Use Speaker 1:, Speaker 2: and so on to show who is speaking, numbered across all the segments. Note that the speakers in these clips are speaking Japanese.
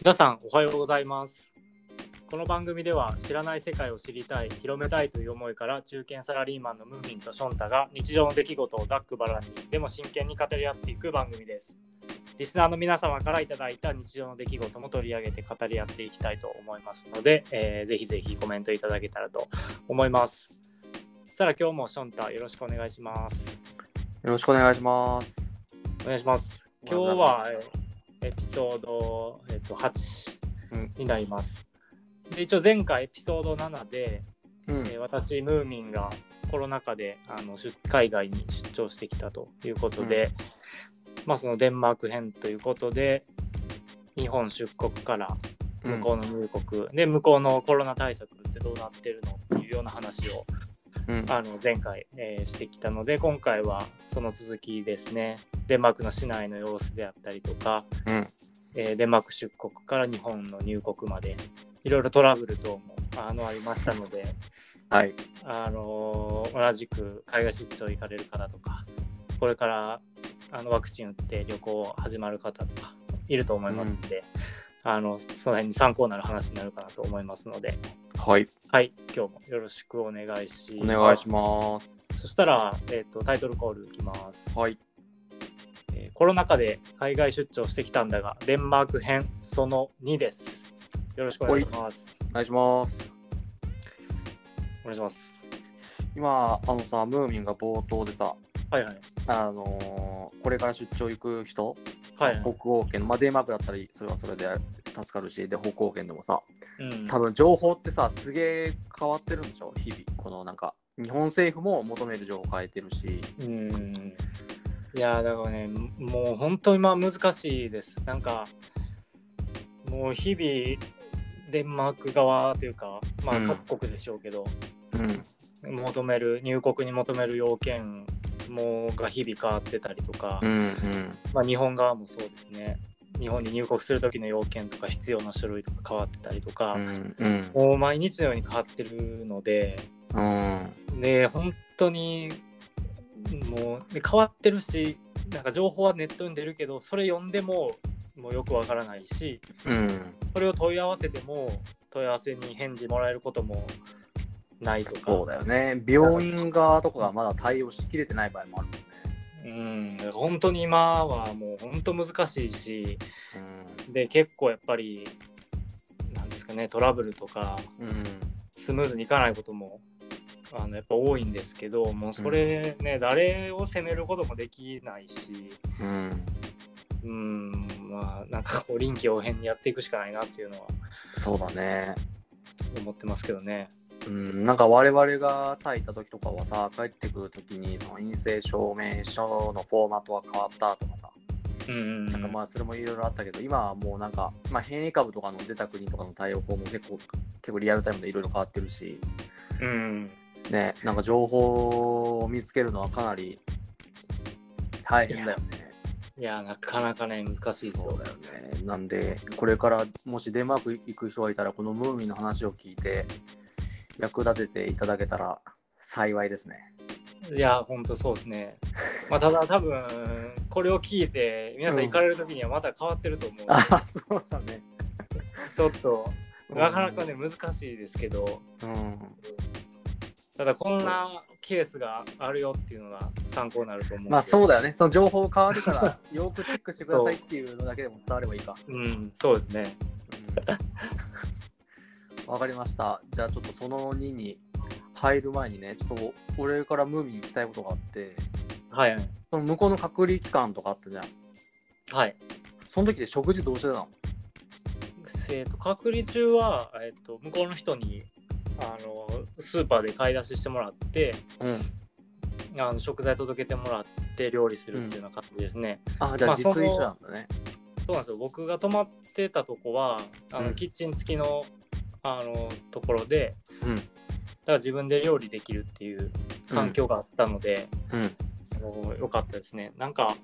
Speaker 1: 皆さんおはようございます。この番組では知らない世界を知りたい広めたいという思いから中堅サラリーマンのムーミンとションタが日常の出来事をざっくばらんにでも真剣に語り合っていく番組です。リスナーの皆様からいただいた日常の出来事も取り上げて語り合っていきたいと思いますので、えーぜひぜひコメントいただけたらと思います。そしたら今日もションタよろしくお願いします。
Speaker 2: よろしくお願いします。
Speaker 1: お願いします。今日はえーエピソード、えっと8
Speaker 2: うん。
Speaker 1: になります。で一応前回エピソード7で、
Speaker 2: うん。
Speaker 1: えー私ムーミンがコロナ禍であの出海外に出張してきたということで、まあそのデンマーク編ということで日本出国から向こうの入国、で向こうのコロナ対策ってどうなってるのっていうような話を
Speaker 2: うん
Speaker 1: あの前回、えーしてきたので今回はその続きですね。デンマークの市内の様子であったりとか、
Speaker 2: うん。
Speaker 1: えーデンマーク出国から日本の入国までいろいろトラブル等もあのありましたので、
Speaker 2: はい。
Speaker 1: あのー同じく海外出張行かれる方とかこれからあのワクチン打って旅行始まる方とかいると思いますので、あのその辺に参考になる話になるかなと思いますので、
Speaker 2: はい。
Speaker 1: はい、今日もよろしくお願いし
Speaker 2: お
Speaker 1: ます。
Speaker 2: 願いします。
Speaker 1: そしたら、えー、とタイトルコールいきます、
Speaker 2: はい。
Speaker 1: えーコロナ禍で海外出張してきたんだが、デンマーク編その2です。よろしくお願いします。
Speaker 2: お願いします。
Speaker 1: お願いします。
Speaker 2: 今、あのさ、ムーミンが冒頭でさ、
Speaker 1: はいはい。
Speaker 2: あのーこれから出張行く人、
Speaker 1: はいはい。
Speaker 2: 北欧圏の、まあ、デンマークだったり、それはそれで助かるし、で、北欧圏でもさ、
Speaker 1: うん、
Speaker 2: 多分情報ってさ、すげえ変わってるんでしょ、日々。このなんか、日本政府も求める情報変えてるし、
Speaker 1: うん。いやーだからね、もう本当にまあ難しいです。なんか、もう日々、デンマーク側というか、まあ
Speaker 2: うん
Speaker 1: 各国でしょうけど、
Speaker 2: うん。
Speaker 1: 求める、入国に求める要件もが日々変わってたりとか、
Speaker 2: うんうん。
Speaker 1: まあ、日本側もそうですね日本に入国する時の要件とか必要な書類とか変わってたりとか、
Speaker 2: うんうん。
Speaker 1: もう毎日のように変わってるので
Speaker 2: うん。
Speaker 1: で本当にもうで変わってるしなんか情報はネットに出るけどそれ読んでももうよくわからないし
Speaker 2: うん。
Speaker 1: それを問い合わせても問い合わせに返事もらえることもないとか
Speaker 2: そうだよね。病院側とかがまだ対応しきれてない場合もある。
Speaker 1: うん本当に今はもう本当難しいし
Speaker 2: う
Speaker 1: で結構やっぱりなんですかねトラブルとか
Speaker 2: ん。うん。
Speaker 1: スムーズにいかないこともあのやっぱ多いんですけどもうそれね、誰を責めることもできないし
Speaker 2: うん。
Speaker 1: うんまあなんかこう臨機応変にやっていくしかないなっていうのは
Speaker 2: そうだね。
Speaker 1: 思ってますけどね。
Speaker 2: うん、なんか我々がタイ行った時とかはさ、帰ってくる時にその陰性証明書のフォーマットが変わったとかさ、
Speaker 1: うん
Speaker 2: なんかまあそれもいろいろあったけど、今はもうなんか、まあ、変異株とかの出た国とかの対応法も結構結構リアルタイムでいろいろ変わってるし、
Speaker 1: うん
Speaker 2: ね、なんか情報を見つけるのはかなり大変だよね。
Speaker 1: いやなかなかね難しいですよ。
Speaker 2: そうだよね。なんで、これからもしデンマーク行く人がいたら、このムーミンの話を聞いて、役立てていただけたら幸いですね。
Speaker 1: いや本当そうですね。まあただ多分これを聞いて皆さん行かれる時にはまた変わってると思う、
Speaker 2: あ、そうだね。
Speaker 1: ちょっとなかなかね難しいですけど
Speaker 2: うん。
Speaker 1: ただこんなケースがあるよっていうのが参考になると思う
Speaker 2: まあそうだよね。その情報変わるから、よくチェックしてくださいっていうのだけでも伝わればいいか。
Speaker 1: うんそうですね
Speaker 2: うんわかりました。じゃあちょっとその2に入る前にね、ちょっと俺からムーミンに聞きたいことがあって、
Speaker 1: はいはい
Speaker 2: その向こうの隔離期間とかあったじゃん。
Speaker 1: はい
Speaker 2: その時で食事どうしてたの？
Speaker 1: えーと隔離中は、えー、と向こうの人にあのスーパーで買い出ししてもらって
Speaker 2: うん。
Speaker 1: あの食材届けてもらって料理するっていうような感じですね、
Speaker 2: あ、じゃ
Speaker 1: まあ
Speaker 2: あ実炊
Speaker 1: その
Speaker 2: 一緒なんだね。
Speaker 1: そうなんですよ僕が泊まってたとこはあの、
Speaker 2: うん
Speaker 1: キッチン付きのあのところで
Speaker 2: うん。
Speaker 1: だから自分で料理できるっていう環境があったので、
Speaker 2: うん。
Speaker 1: あのよかったですねなんか、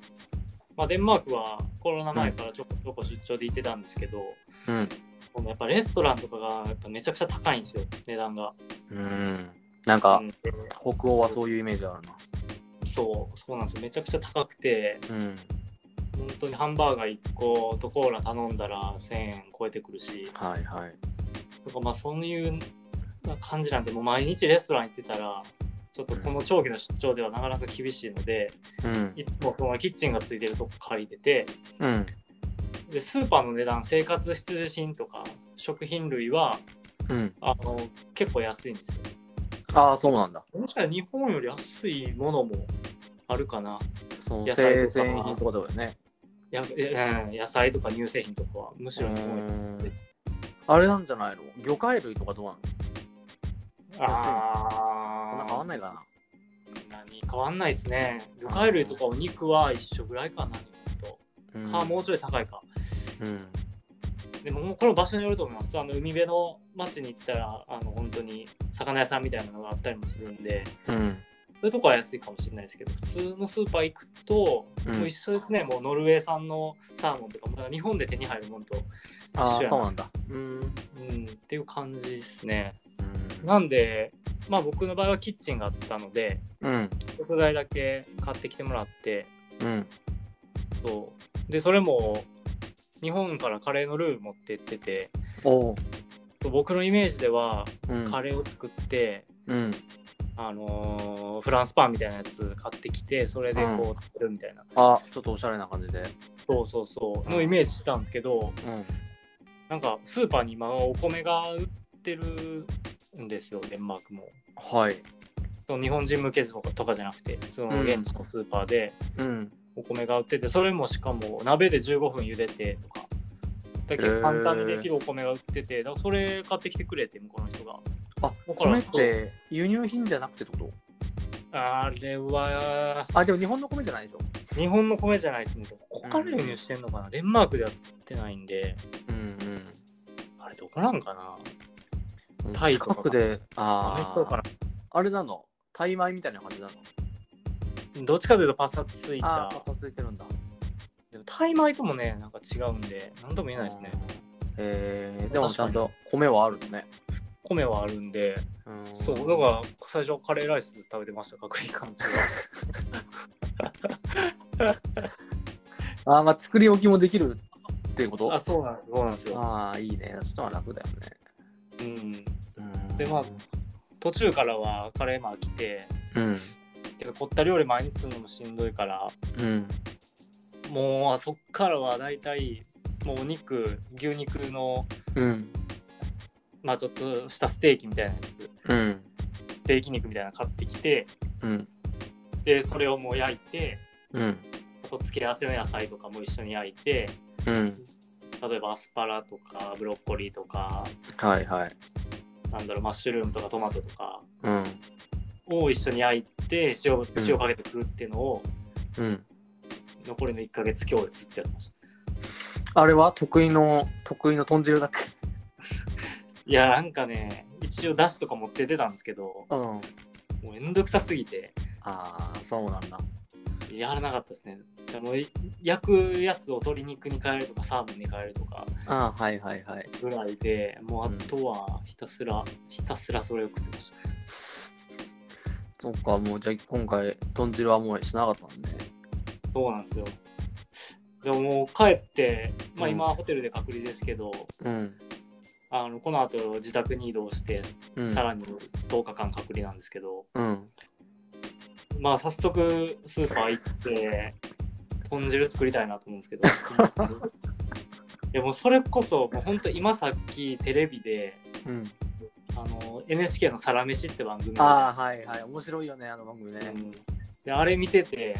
Speaker 1: まあ、デンマークはコロナ前からちょこちょこ出張で行ってたんですけど、
Speaker 2: うん。
Speaker 1: やっぱレストランとかがやっぱめちゃくちゃ高いんですよ値段が。
Speaker 2: うん。なんか、
Speaker 1: うん
Speaker 2: 北欧はそういうイメージあるな。
Speaker 1: そうそうなんですよめちゃくちゃ高くて
Speaker 2: うん。
Speaker 1: 本当にハンバーガー1個とコーラ頼んだら1000円超えてくるし、
Speaker 2: はいはい。
Speaker 1: とかまあそういう感じなんで、もう毎日レストラン行ってたら、ちょっとこの長期の出張ではなかなか厳しいので、
Speaker 2: うん。
Speaker 1: いつもそのキッチンがついてるとこ借りてて、
Speaker 2: うん。
Speaker 1: でスーパーの値段、生活必需品とか食品類は
Speaker 2: うん。
Speaker 1: あの結構安いんですよ。
Speaker 2: ああ、そうなんだ。
Speaker 1: もしかしたら日本より安いものもあるかな。
Speaker 2: その
Speaker 1: 野菜
Speaker 2: 生
Speaker 1: とか
Speaker 2: 鮮品とかだよね。
Speaker 1: 野菜とか乳製品とかはむしろ日本より
Speaker 2: うんあれなんじゃないの？魚介類とかどうなの？そんな
Speaker 1: あ
Speaker 2: 変わんないかな？
Speaker 1: 何変わんないですね。魚介類とかお肉は一緒ぐらいかな、日本と。か、もうちょい高いか。
Speaker 2: うん。
Speaker 1: でも、もうこの場所によると思います。あの海辺の町に行ったら、あの本当に魚屋さんみたいなのがあったりもするんで、
Speaker 2: うん。
Speaker 1: そういうとこは安いかもしれないですけど、普通のスーパー行くと、
Speaker 2: うん
Speaker 1: もう一緒ですね。もうノルウェー産のサーモンとか、もう日本で手に入るものと
Speaker 2: ああ、
Speaker 1: 一緒やな
Speaker 2: そうなんだ。うん。
Speaker 1: うん、っていう感じですね。
Speaker 2: うん
Speaker 1: なんで、まあ僕の場合はキッチンがあったので、
Speaker 2: うん。
Speaker 1: 食材だけ買ってきてもらって、
Speaker 2: うん。
Speaker 1: そう。で、それも、日本からカレーのルー持ってってて。僕のイメージでは、
Speaker 2: うん。
Speaker 1: カレーを作って、
Speaker 2: うん。
Speaker 1: あのーフランスパンみたいなやつ買ってきて、それでこう食べるみたいな、
Speaker 2: あ、ちょっとおしゃれな感じで。
Speaker 1: そうそうそう、のイメージしたんですけど、
Speaker 2: うん。
Speaker 1: なんかスーパーに今お米が売ってるんですよ、デンマークも。
Speaker 2: はい。
Speaker 1: その日本人向けとかとかじゃなくて、その現地のスーパーで
Speaker 2: うん。
Speaker 1: お米が売ってて、それもしかも鍋で15分茹でてとか、だけど簡単にできるお米が売ってて、だからそれ買ってきてくれて、向こうの人が。
Speaker 2: あ、米って輸入品じゃなくてってこと？
Speaker 1: あれは、
Speaker 2: あ、でも日本の米じゃないでしょ？
Speaker 1: 日本の米じゃないですね。ここから輸入してんのかな、デンマークでは作ってないんで、
Speaker 2: うん
Speaker 1: あれどこなんかな？
Speaker 2: うん。
Speaker 1: タイとか
Speaker 2: で、ああ、あれなの？タイ米みたいな感じなの？
Speaker 1: などっちかというとパサついた。
Speaker 2: パサついてるんだ。
Speaker 1: でもタイ米ともね、なんか違うんで、なんとも言えないですね。
Speaker 2: えー、でもちゃんと米はあるのね。
Speaker 1: 米はあるんで、
Speaker 2: うん
Speaker 1: そう、だから最初カレーライス食べてました、かいい感じが。
Speaker 2: あー、まあ作り置きもできるっていうこと？
Speaker 1: あ、そうなんです、そうなんですよ。
Speaker 2: ああ、いいね。そしたら楽だよ
Speaker 1: うん。
Speaker 2: ね。うん
Speaker 1: でまあ途中からはカレーマー来て、
Speaker 2: うん。
Speaker 1: てか凝った料理毎日するのもしんどいから、
Speaker 2: うん。
Speaker 1: もうそっからは大体、もうお肉、牛肉の、
Speaker 2: うん。
Speaker 1: まあちょっとしたステーキみたいなやつ、
Speaker 2: うん。
Speaker 1: ステーキ肉みたいなの買ってきて、
Speaker 2: うん。
Speaker 1: で、それをもう焼いて、
Speaker 2: うん。
Speaker 1: あと付け合わせの野菜とかも一緒に焼いて、
Speaker 2: うん。
Speaker 1: 例えばアスパラとかブロッコリーとか、
Speaker 2: はいはい。
Speaker 1: なんだろう、マッシュルームとかトマトとか
Speaker 2: うん。
Speaker 1: を一緒に焼いて塩、
Speaker 2: ん
Speaker 1: 塩かけて食うっていうのを、
Speaker 2: うん。
Speaker 1: 残りの1ヶ月今日ずっとやってました。
Speaker 2: あれは？得意の、得意の豚汁だっけ？
Speaker 1: いや、なんかね、一応だしとか持って出たんですけど、
Speaker 2: うん。
Speaker 1: もうめんどくさすぎて、
Speaker 2: ああ、そうなんだ。
Speaker 1: やらなかったですね。でも焼くやつを鶏肉に変えるとかサーモンに変えるとか
Speaker 2: ああ、はいはいはい。
Speaker 1: ぐらいでもうあとはひたすら、ひたすらそれを食ってました。
Speaker 2: そっか、もうじゃあ今回、豚汁はもうしなかったんで。
Speaker 1: そうなんですよ。でももう帰って、まあ、
Speaker 2: うん
Speaker 1: 今はホテルで隔離ですけど、
Speaker 2: うん。
Speaker 1: あのこの後自宅に移動して、
Speaker 2: うん。
Speaker 1: さらに10日間隔離なんですけど、
Speaker 2: うん。
Speaker 1: まあ早速スーパー行って豚汁作りたいなと思うんですけど でもそれこそもう本当今さっきテレビで
Speaker 2: うん。
Speaker 1: あの NHK の「サラメシ」って番組
Speaker 2: あはいはい。面白いよね、あの番組ね。
Speaker 1: うんであれ見てて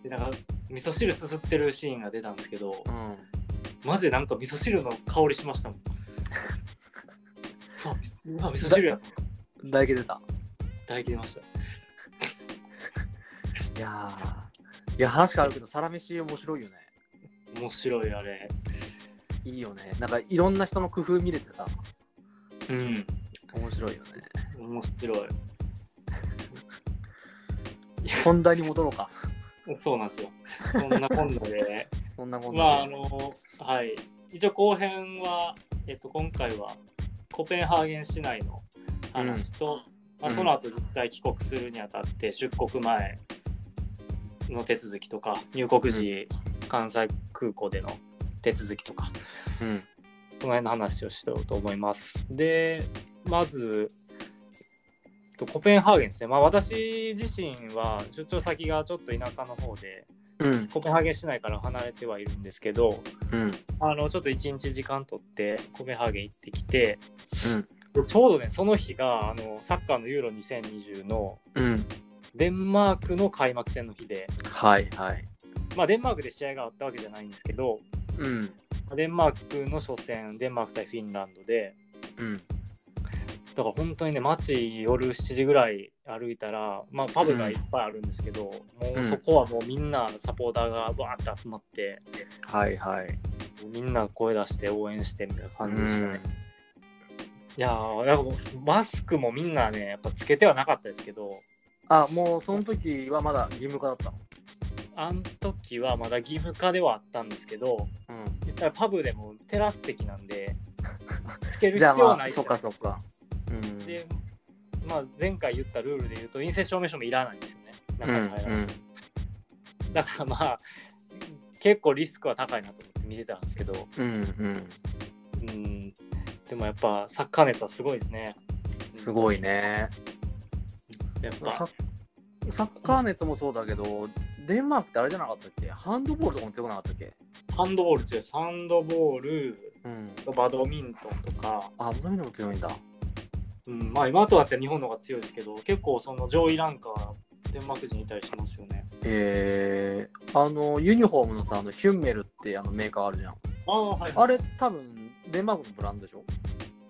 Speaker 2: う
Speaker 1: でなんか味噌汁すすってるシーンが出たんですけど。マジでなんか味噌汁の香りしましたもんうわ味噌汁やと思って
Speaker 2: 唾液出た。
Speaker 1: 唾液出ました
Speaker 2: いやー。いや、話変わるけど、サラメシ面白いよね。
Speaker 1: 面白いあれ
Speaker 2: いいよね。なんかいろんな人の工夫見れてさ、
Speaker 1: うん
Speaker 2: 面白いよね。
Speaker 1: 面白い
Speaker 2: 本題に戻ろうか。
Speaker 1: そうなんですよそんなこんなで
Speaker 2: そんなこん
Speaker 1: まああ。のはい一応後編は、えっと、今回はコペンハーゲン市内の話と、まあ、
Speaker 2: うん
Speaker 1: その後実際帰国するにあたって出国前の手続きとか入国時関西空港での手続きとか、
Speaker 2: うん。
Speaker 1: この辺の話をしようと思います。で、まず、とコペンハーゲンですね。まあ私自身は出張先がちょっと田舎の方で、
Speaker 2: うん。
Speaker 1: コペンハーゲン市内から離れてはいるんですけど、
Speaker 2: うん。
Speaker 1: あのちょっと一日時間取ってコペンハーゲン行ってきて、
Speaker 2: うん。
Speaker 1: でちょうどね、その日があのサッカーのユーロ2020の
Speaker 2: うん。
Speaker 1: デンマークの開幕戦の日で、
Speaker 2: はいはい。
Speaker 1: まあデンマークで試合があったわけじゃないんですけど、
Speaker 2: うん。
Speaker 1: デンマークの初戦、デンマーク対フィンランドで、
Speaker 2: うん。
Speaker 1: だから本当にね、街夜7時ぐらい歩いたら、まあパブがいっぱいあるんですけど、もうそこはもうみんなサポーターがわーって集まって、
Speaker 2: はいはい。
Speaker 1: みんな声出して応援してみたいな感じでしたね。
Speaker 2: うん
Speaker 1: いやー、なんかもうマスクもみんなね、やっぱつけてはなかったですけど、
Speaker 2: あ、もうその時はまだ義務化だったの？
Speaker 1: あの時はまだ義務化ではあったんですけど、
Speaker 2: うん。
Speaker 1: パブでもテラス席なんで、つける必
Speaker 2: じゃあ
Speaker 1: 要はない
Speaker 2: まあ、そっかそっか。うん。
Speaker 1: で、まあ、前回言ったルールで言うと陰性証明書もいらないんですよね。中に入らない、
Speaker 2: うん
Speaker 1: だからまあ結構リスクは高いなと思って見てたんですけど、
Speaker 2: うんうん。
Speaker 1: うん、でもやっぱサッカー熱はすごいですね。
Speaker 2: すごいね。
Speaker 1: やっ
Speaker 2: サ
Speaker 1: ぱ
Speaker 2: ッサッカー熱もそうだけど、デンマークってあれじゃなかったっけ？ハンドボールとかも強くなかったっけ？
Speaker 1: ハンドボール強いです。ハンドボール、
Speaker 2: うん。
Speaker 1: バドミントンとか、
Speaker 2: あ、そういうのも強いんだ。
Speaker 1: うん、まあ今となっては日本の方が強いですけど、結構その上位ランカー、デンマーク人いたりしますよね。
Speaker 2: えー、あの、ユニフォームのさ、あのヒュンメルってあのメーカーあるじゃん。
Speaker 1: ああ、はい、
Speaker 2: あれ、多分デンマークのブランドでしょ？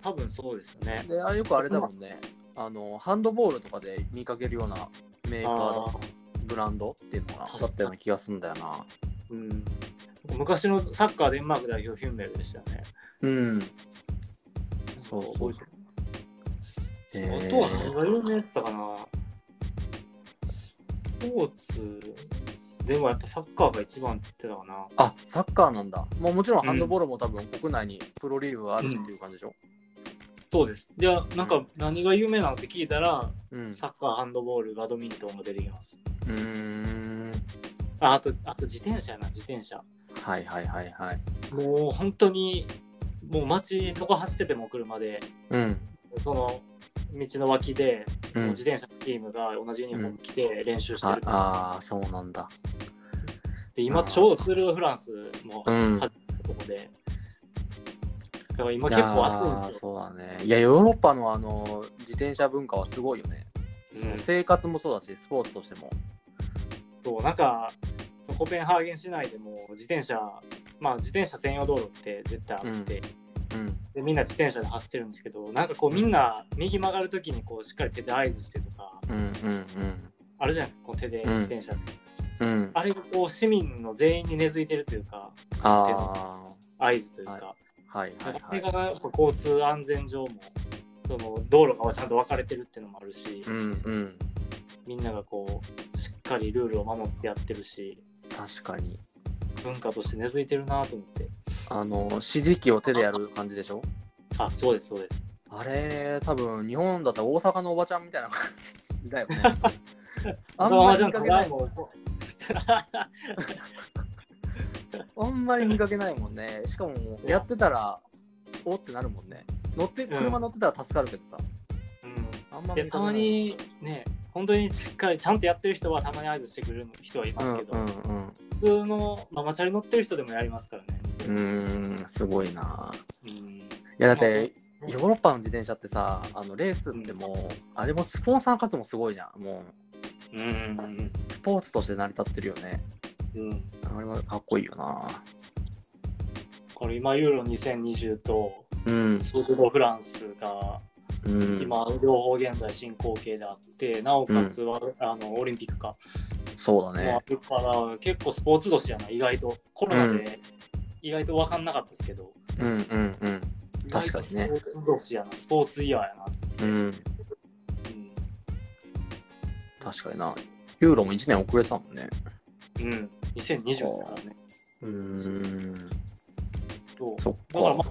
Speaker 1: 多分そうですよね。
Speaker 2: で、あれよくあれだもんね。あの、ハンドボールとかで見かけるようなメーカーブランドっていうのかな
Speaker 1: 確かに
Speaker 2: だったような気がするんだよな。
Speaker 1: うん、昔のサッカーデンマーク代表フィンメルでしたよね。
Speaker 2: うん。そう
Speaker 1: る
Speaker 2: ー
Speaker 1: あとは何が有名やってたかな？スポーツでもやっぱサッカーが一番って言ってたかな。
Speaker 2: あ、サッカーなんだ。まあ、もちろんハンドボールも多分国内にプロリーグがあるっていう感じでしょ？
Speaker 1: そうです。じゃあなんか何が有名なのって聞いたら、
Speaker 2: うん。
Speaker 1: サッカー、ハンドボール、バドミントンが出てきます。
Speaker 2: うーん。
Speaker 1: ああと、あと自転車やな、自転車。
Speaker 2: はいはいはいはい。
Speaker 1: もう本当に、もう街どこ走ってても車で、
Speaker 2: うん。
Speaker 1: その道の脇で、
Speaker 2: うん
Speaker 1: 自転車のチームが同じユニフォーム着て練習して
Speaker 2: あ
Speaker 1: る。
Speaker 2: あー、そうなんだ。
Speaker 1: で今ちょうどツール・ド・フランスも
Speaker 2: うん。
Speaker 1: 始まったとこで、だから今結構熱いんですよ。
Speaker 2: そうだね。いや、ヨーロッパのあの自転車文化はすごいよね。
Speaker 1: うん
Speaker 2: 生活もそうだし、スポーツとしても。
Speaker 1: そうなんかコペンハーゲン市内でも自転車まあ自転車専用道路って絶対あって、
Speaker 2: うん。
Speaker 1: でみんな自転車で走ってるんですけどなんかこうみんな右曲がるときにこうしっかり手で合図してとか
Speaker 2: うんうん
Speaker 1: あるじゃないですかこう手で自転車、
Speaker 2: うん。うん。
Speaker 1: あれがこう市民の全員に根付いてるというか
Speaker 2: あ
Speaker 1: 合図というか、
Speaker 2: あ、はいはい
Speaker 1: あれ
Speaker 2: はい。
Speaker 1: がやっぱ交通安全上もその道路がちゃんと分かれてるっていうのもあるし、
Speaker 2: うんうん。
Speaker 1: みんながこうしっかりルールを守ってやってるし
Speaker 2: 確かに。
Speaker 1: 文化として根付いてるなと思って
Speaker 2: あの、指示器を手でやる感じでしょ？
Speaker 1: あそうですそうです
Speaker 2: あれ、多分日本だったら大阪のおばちゃんみたいな感じだよね。あんまり見かけないもん。あんまり見かけないもんね。しかも、やってたら、おってなるもんね。乗って、
Speaker 1: うん
Speaker 2: 車乗ってたら助かるけどさ。
Speaker 1: うん
Speaker 2: あんま
Speaker 1: いやたまにね本当にしっかりちゃんとやってる人はたまに合図してくれる人はいますけど、
Speaker 2: うんうん
Speaker 1: 普通のママチャリ乗ってる人でもやりますからね。
Speaker 2: うん。すごいな。
Speaker 1: うん、
Speaker 2: いや、だって、
Speaker 1: まあ
Speaker 2: ヨーロッパの自転車ってさ、あのレースってもう、あれもスポンサー数もすごいじゃん。もう、
Speaker 1: うん
Speaker 2: スポーツとして成り立ってるよね。
Speaker 1: うんうん、
Speaker 2: あれはかっこいいよな。
Speaker 1: これ今ユーロ2020と
Speaker 2: うん。
Speaker 1: スープ・ド・フランスが
Speaker 2: うん、
Speaker 1: 今両方現在進行形であってなおかつは、あのオリンピックか
Speaker 2: そうだね
Speaker 1: もあ。るから結構スポーツ年やな意外とコロナで意外と分かんなかったですけど、
Speaker 2: うんうんうん。確かにね
Speaker 1: スポーツ年やなスポーツイヤーやなと、
Speaker 2: うん。
Speaker 1: うん
Speaker 2: 確かにな。ユーロも1年遅れてたもんね。
Speaker 1: うん、2020ですからね。
Speaker 2: うーん。
Speaker 1: そうだから、まあ
Speaker 2: か。、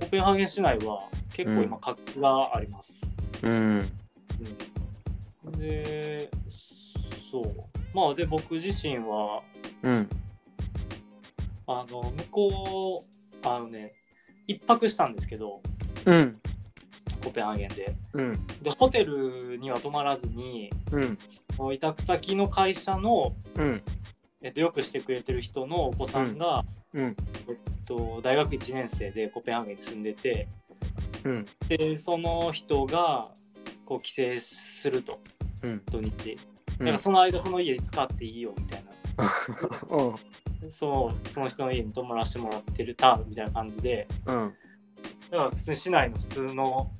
Speaker 1: コペンハーゲン市内は結構今活気があります。
Speaker 2: うん。
Speaker 1: うん、で、そう。まあ、で、僕自身は、
Speaker 2: うん。
Speaker 1: あの向こうあのね一泊したんですけど
Speaker 2: うん。
Speaker 1: コペンハーゲンで
Speaker 2: うん。
Speaker 1: でホテルには泊まらずに
Speaker 2: うん。
Speaker 1: 委託先の会社の、
Speaker 2: うん。
Speaker 1: えっと、よくしてくれてる人のお子さんが、
Speaker 2: うん。
Speaker 1: えっと、大学1年生でコペンハーゲンに住んでて
Speaker 2: うん。
Speaker 1: でその人がこう帰省すると
Speaker 2: うん。
Speaker 1: 土日、
Speaker 2: うん。
Speaker 1: なんかその間この家使っていいよみたいな
Speaker 2: うん。
Speaker 1: そうその人の家に泊まらせてもらってるたみたいな感じで
Speaker 2: うん。
Speaker 1: だから普通に市内の普通の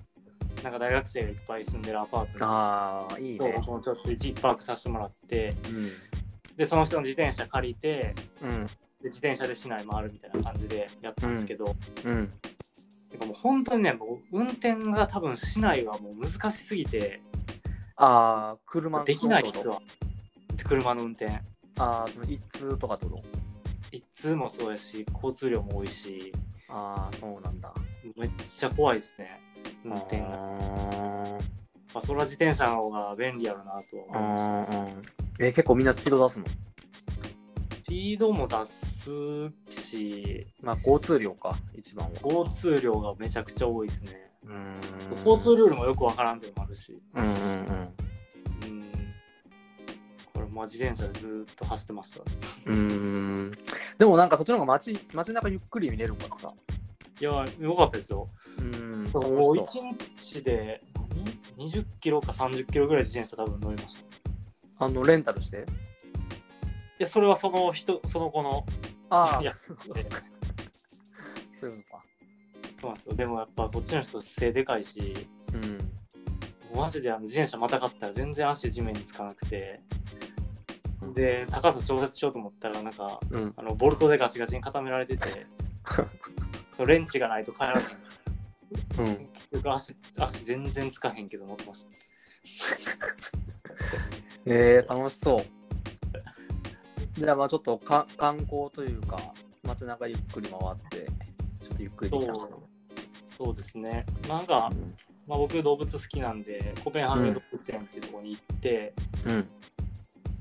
Speaker 1: なんか大学生がいっぱい住んでるアパートに
Speaker 2: ああ、いいね。
Speaker 1: もうちょっと一泊させてもらって
Speaker 2: うん。
Speaker 1: でその人の自転車借りて
Speaker 2: うん。
Speaker 1: で自転車で市内回るみたいな感じでやったんですけど、
Speaker 2: うん。
Speaker 1: てかもう本当にねもう運転が多分市内はもう難しすぎて
Speaker 2: ああ、車の
Speaker 1: できないっすわ。車の運転。
Speaker 2: ああ、その一通とかと？ろ
Speaker 1: 一通もそうやし交通量も多いし。
Speaker 2: ああ、そうなんだ。
Speaker 1: めっちゃ怖いですね運転が、
Speaker 2: あ
Speaker 1: まあ、それは自転車の方が便利やろなとは
Speaker 2: ー
Speaker 1: 思いました
Speaker 2: うんうんえ、結構みんなスピード出すの？
Speaker 1: スピードも出すし
Speaker 2: まあ、交通量か、一番は。
Speaker 1: 交通量がめちゃくちゃ多いですね
Speaker 2: うーん
Speaker 1: 交通ルールもよくわからんっていうのもあるし
Speaker 2: うんうんうん。
Speaker 1: うんこれまあ自転車でずーっと走ってました
Speaker 2: うーん。でもなんかそっちの方が街街中ゆっくり見れるからさ。
Speaker 1: いやよかったですよ
Speaker 2: うーん。
Speaker 1: もう
Speaker 2: 楽し
Speaker 1: 1日で何？20キロか30キロぐらい自転車多分乗りましたい
Speaker 2: あの、レンタルして？
Speaker 1: やそれはその人その子の
Speaker 2: ああ、
Speaker 1: いや
Speaker 2: そういうのか。
Speaker 1: そうなんですよでもやっぱこっちの人背でかいし
Speaker 2: うん。
Speaker 1: マジであの自転車またがったら全然足地面につかなくてで高さ調節しようと思ったらなんか
Speaker 2: うん。
Speaker 1: あのボルトでガチガチに固められてて レンチがないと帰らない
Speaker 2: うん。
Speaker 1: 結局足足全然つかへんけど乗ってました
Speaker 2: えー、楽しそう。じゃあまあちょっとか観光というか、街中ゆっくり回って、ちょっとゆっくりできたか
Speaker 1: そうですね。なんか、まあ、僕動物好きなんでコペンハーゲン動物園っていうところに行って、
Speaker 2: うん。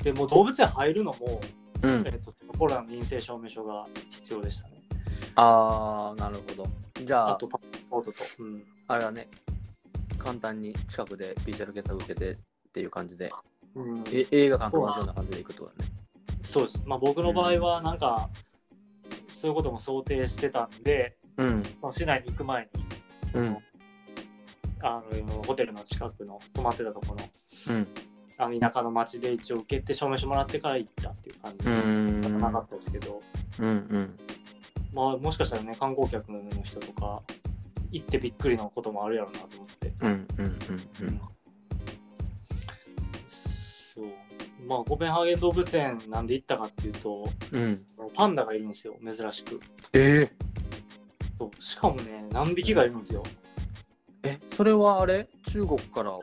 Speaker 1: でもう動物園入るのも、
Speaker 2: うん。
Speaker 1: えっとコロナの陰性証明書が必要でしたね。
Speaker 2: ああ、なるほど。じゃあ、
Speaker 1: あとパスポートと、うん、
Speaker 2: あれはね、簡単に近くで PCR 検査を受けてっていう感じで、
Speaker 1: うん。
Speaker 2: え映画館と同じような感じで行くとだね。
Speaker 1: そうですまあ僕の場合はなんか、そういうことも想定してたんで
Speaker 2: うん。
Speaker 1: 市内に行く前にその、
Speaker 2: うん
Speaker 1: あのホテルの近くの泊まってたところの
Speaker 2: うん。
Speaker 1: あの田舎の町で一応受けて証明書もらってから行ったっていう感じ
Speaker 2: う
Speaker 1: で、
Speaker 2: ん。
Speaker 1: なかったですけど、
Speaker 2: うんうん。
Speaker 1: まあもしかしたらね観光客の人とか行ってびっくりのこともあるやろうなと思って、
Speaker 2: うんうんうんうん。
Speaker 1: まあコペンハーゲン動物園なんで行ったかっていうと
Speaker 2: うん。
Speaker 1: パンダがいるんですよ珍しく。
Speaker 2: え
Speaker 1: そう。しかもね何匹がいるんですよ。
Speaker 2: ー、え、それはあれ？中国から、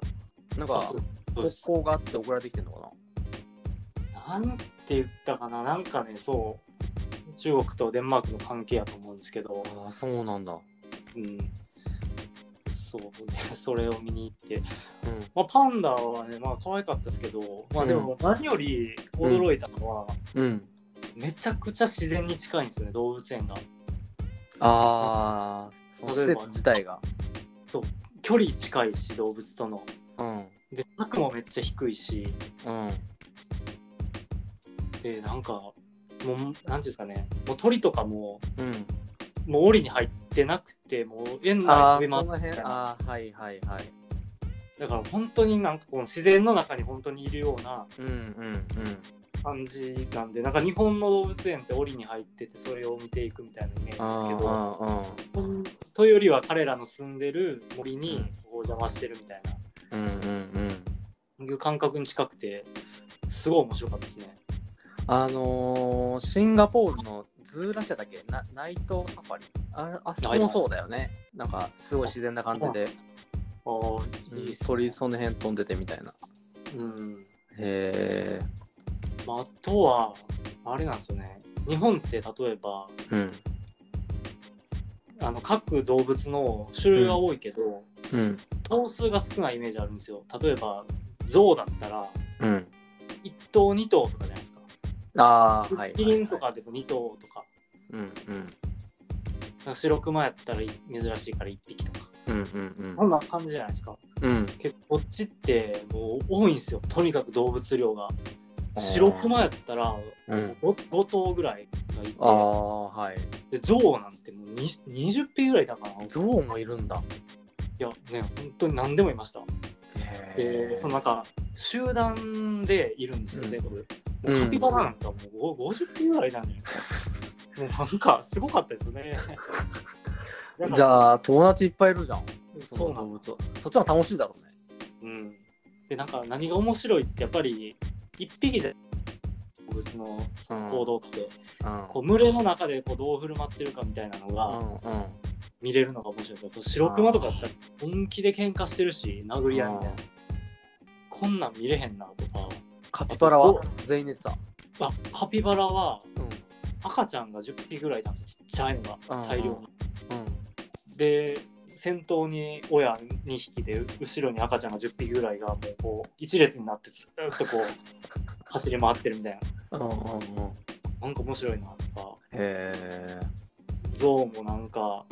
Speaker 2: なんか
Speaker 1: あそう、そう
Speaker 2: 国
Speaker 1: です。
Speaker 2: 交があって送られてきてんのか
Speaker 1: な？んて言ったかな？なんかねそう。中国とデンマークの関係やと思うんですけど、
Speaker 2: あ、そうなんだ。
Speaker 1: うん、そうね それを見に行って
Speaker 2: うん。
Speaker 1: まあ、パンダはね、まあ可愛かったですけど、まあでも何より驚いたのは、
Speaker 2: うん。
Speaker 1: めちゃくちゃ自然に近いんですよね、動物園が。
Speaker 2: ああ、その施設自体が。
Speaker 1: 距離近いし、動物との。
Speaker 2: うん。
Speaker 1: で、柵もめっちゃ低いし、
Speaker 2: うん。
Speaker 1: で、なんか、もう、なんていうんですかね、もう鳥とかも、
Speaker 2: うん。
Speaker 1: もう檻に入ってなくて、もう園内飛び回ってみた。
Speaker 2: ああ、はいはいはい。
Speaker 1: だから本当になんかこの自然の中に本当にいるような感じなんで、なんか日本の動物園って檻に入ってて、それを見ていくみたいなイメージ
Speaker 2: うん。
Speaker 1: ですけど。というよりは彼らの住んでる森にお邪魔してるみたいな、
Speaker 2: うんうんうん。
Speaker 1: いう感覚に近くてすごい面白かったですね。
Speaker 2: あのー、シンガポールのズーラシアだっけ？なナイトサファリ？ああそこもそうだよね。なんかすごい自然な感じで、
Speaker 1: ああ、いいっすね
Speaker 2: 鳥その辺飛んでてみたいな。
Speaker 1: うん
Speaker 2: へえ。
Speaker 1: まあ、あとはあれなんですよね日本って例えば
Speaker 2: うん。
Speaker 1: あの各動物の種類が多いけど、
Speaker 2: うん。
Speaker 1: 頭数が少ないイメージあるんですよ。例えば象だったら
Speaker 2: うん。
Speaker 1: 1頭2頭とかじゃないですか。
Speaker 2: ああ、はい。
Speaker 1: キリンとかでも2頭とか。
Speaker 2: うんうん。
Speaker 1: 白熊やったらい珍しいから1匹とか。
Speaker 2: うんうん
Speaker 1: そんな感じじゃないですか。
Speaker 2: うん。うん
Speaker 1: 結構こっちってもう多いんですよ。とにかく動物量が。白熊やったら
Speaker 2: うん。
Speaker 1: 5, 5頭ぐらいがい
Speaker 2: ああはい。
Speaker 1: てで象なんてもうに20匹ぐらいいたかな。い
Speaker 2: 象もいるんだ。
Speaker 1: やね本当に何でもいました。
Speaker 2: へ
Speaker 1: でそのなんか集団でいるんですよ
Speaker 2: うん。
Speaker 1: 全部、
Speaker 2: うん。
Speaker 1: もうカピバラなんかもうご50匹ぐらいなんじゃないかもうなんかすごかったですよね。
Speaker 2: じゃあ友達いっぱいいるじゃん。
Speaker 1: そうなんですよ。
Speaker 2: そっちの方が楽しいだろうね。
Speaker 1: うん、でなんか何が面白いってやっぱり一匹じゃ動物のその行動って、
Speaker 2: うん。
Speaker 1: こう群れの中でこうどう振る舞ってるかみたいなのが見れるのが面白い。で白熊とかだったら本気で喧嘩してるし殴り合いみたいな。こんなん見れへんなとか。
Speaker 2: カピバラは？全員寝てた。
Speaker 1: あカピバラは
Speaker 2: うん。
Speaker 1: 赤ちゃんが10匹ぐらいいたんですよ。ちっちゃいのが大量に。
Speaker 2: うん。
Speaker 1: で先頭に親2匹で後ろに赤ちゃんが10匹ぐらいがもうこう一列になってずっとこう走り回ってるみたいな。
Speaker 2: うんうんうん。
Speaker 1: なんか面白いなとか。
Speaker 2: へえ
Speaker 1: 象もなんか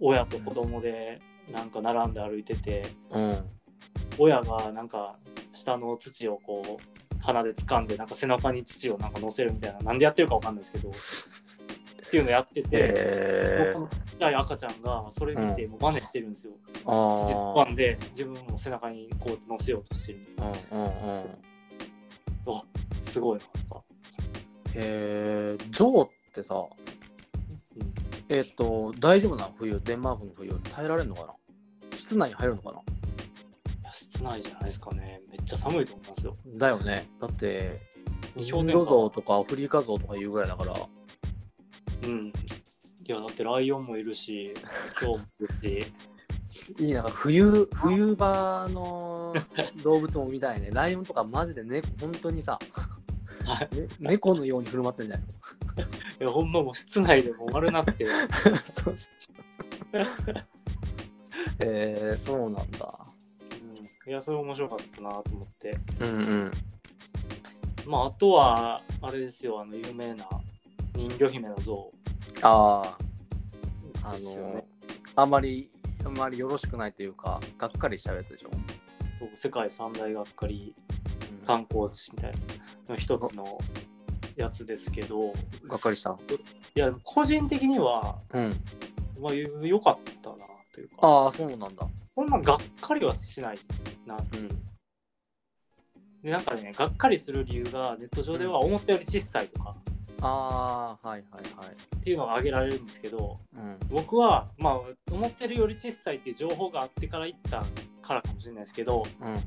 Speaker 1: 親と子供でなんか並んで歩いてて
Speaker 2: うん。
Speaker 1: 親がなんか下の土をこう鼻で掴んでなんか背中に土をなんか乗せるみたいななんでやってるかわかんないですけど っていうのやってて、
Speaker 2: へえ
Speaker 1: このちっちゃい赤ちゃんがそれ見てもう真似してるんですよ。
Speaker 2: あ
Speaker 1: 土
Speaker 2: あ
Speaker 1: 掴んで自分も背中にこうやって乗せようとしてる
Speaker 2: うんうんうん
Speaker 1: あすごいなとか。
Speaker 2: へえ象ってさ
Speaker 1: うん
Speaker 2: えっ、と大丈夫な冬デンマークの冬耐えられるのかな？室内に入るのかな？い
Speaker 1: や室内じゃないですかね。めっちゃ寒いと思いますよ。
Speaker 2: だよねだってインド象とかアフリカ象とかいうぐらいだから
Speaker 1: うん。いや、だってライオンもいるし、今日もいるし、
Speaker 2: いいなんか冬冬場の 動物も見たいね。ライオンとかマジでね本当にさ、猫のように振る舞ってるんじゃない
Speaker 1: いや、ほんまもう室内でもう丸なって、
Speaker 2: そうそう。えー、そうなんだ。
Speaker 1: うん、いや、それ面白かったなと思って。
Speaker 2: うんうん。
Speaker 1: まあ、あとは、あれですよ、あの、有名な人魚姫の像。
Speaker 2: あああの
Speaker 1: ね。
Speaker 2: あんまりあんまりよろしくないというかがっかりしちゃうやつでしょ、
Speaker 1: そう世界三大がっかり
Speaker 2: うん。
Speaker 1: 観光地みたいなの一つのやつですけど、
Speaker 2: がっかりした？
Speaker 1: いや、個人的には、
Speaker 2: うん。
Speaker 1: まあ、良かったなというか、
Speaker 2: ああそうなんだ。
Speaker 1: こんなんがっかりはしないな
Speaker 2: うん。
Speaker 1: でなんかねがっかりする理由がネット上では思ったより小さいとか
Speaker 2: ああはいはいはい。
Speaker 1: っていうのが挙げられるんですけど
Speaker 2: うん。
Speaker 1: 僕はまあ思ってるより小さいっていう情報があってから行ったからかもしれないですけど
Speaker 2: うん。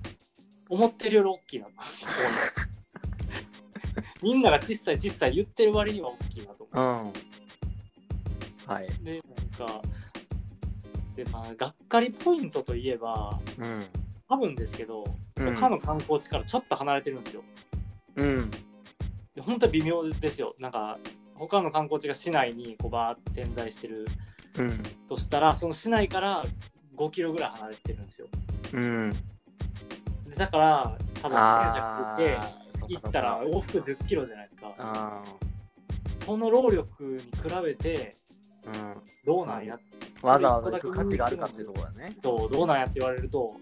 Speaker 1: 思ってるより大きいなと。みんなが小さい小さい言ってる割には大きいなと
Speaker 2: うん
Speaker 1: 思います、
Speaker 2: はい。
Speaker 1: でなんかでまあがっかりポイントといえば
Speaker 2: うん。
Speaker 1: 多分ですけど
Speaker 2: うん。
Speaker 1: 他の観光地からちょっと離れてるんですよ、
Speaker 2: うん。
Speaker 1: で本当に微妙ですよ。なんか他の観光地が市内にこうバーって点在してる
Speaker 2: うん。
Speaker 1: としたらその市内から5キロぐらい離れてるんですよ。
Speaker 2: うん。
Speaker 1: でだから多分自転車
Speaker 2: っかそっか。
Speaker 1: 行ったら往復10キロじゃないですか。
Speaker 2: あ
Speaker 1: その労力に比べて
Speaker 2: ーうん。
Speaker 1: どうなんや
Speaker 2: わざわざ行く価値があるかっていうところだね。
Speaker 1: そうどうなんやって言われると
Speaker 2: うん。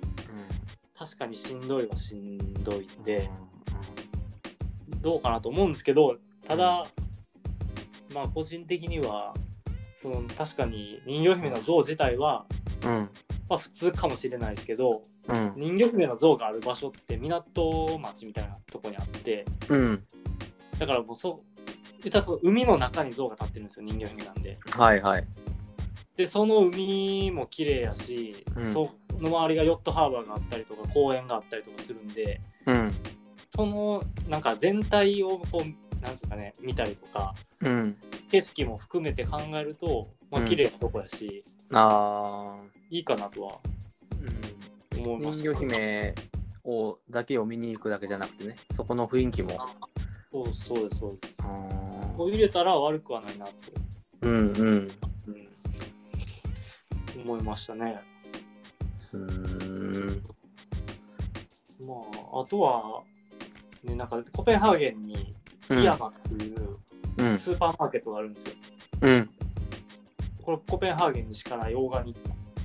Speaker 1: 確かにしんどいはしんどいん。
Speaker 2: うん。
Speaker 1: で、どうかなと思うんですけどただ、まあ個人的にはその確かに人魚姫の像自体は、
Speaker 2: うん。
Speaker 1: まあ、普通かもしれないですけど
Speaker 2: うん。
Speaker 1: 人魚姫の像がある場所って港町みたいなとこにあって
Speaker 2: うん。
Speaker 1: だからもうそう言ったらその海の中に像が立ってるんですよ人魚姫なんで。
Speaker 2: はいはい。
Speaker 1: でその海も綺麗やし、
Speaker 2: うん。
Speaker 1: その周りがヨットハーバーがあったりとか公園があったりとかするんで
Speaker 2: うん
Speaker 1: そのなんか全体をこうなんですかね見たりとか
Speaker 2: うん。
Speaker 1: 景色も含めて考えると、まあ
Speaker 2: うん
Speaker 1: 綺麗なとこやし、
Speaker 2: あ
Speaker 1: いいかなとは
Speaker 2: ーうん。
Speaker 1: 思いました
Speaker 2: 人魚姫をだけを見に行くだけじゃなくてね、そこの雰囲気も。
Speaker 1: そうそうですそうです
Speaker 2: あ
Speaker 1: こう入れたら悪くはないなと、
Speaker 2: ーうんうん。
Speaker 1: うん、思いましたね
Speaker 2: うーん。
Speaker 1: まああとはねなんかコペンハーゲンに
Speaker 2: うん。
Speaker 1: イヤマっていう、
Speaker 2: うん。
Speaker 1: スーパーマーケットがあるんですよ。
Speaker 2: うん。
Speaker 1: これコペンハーゲンにしかないオーガニッ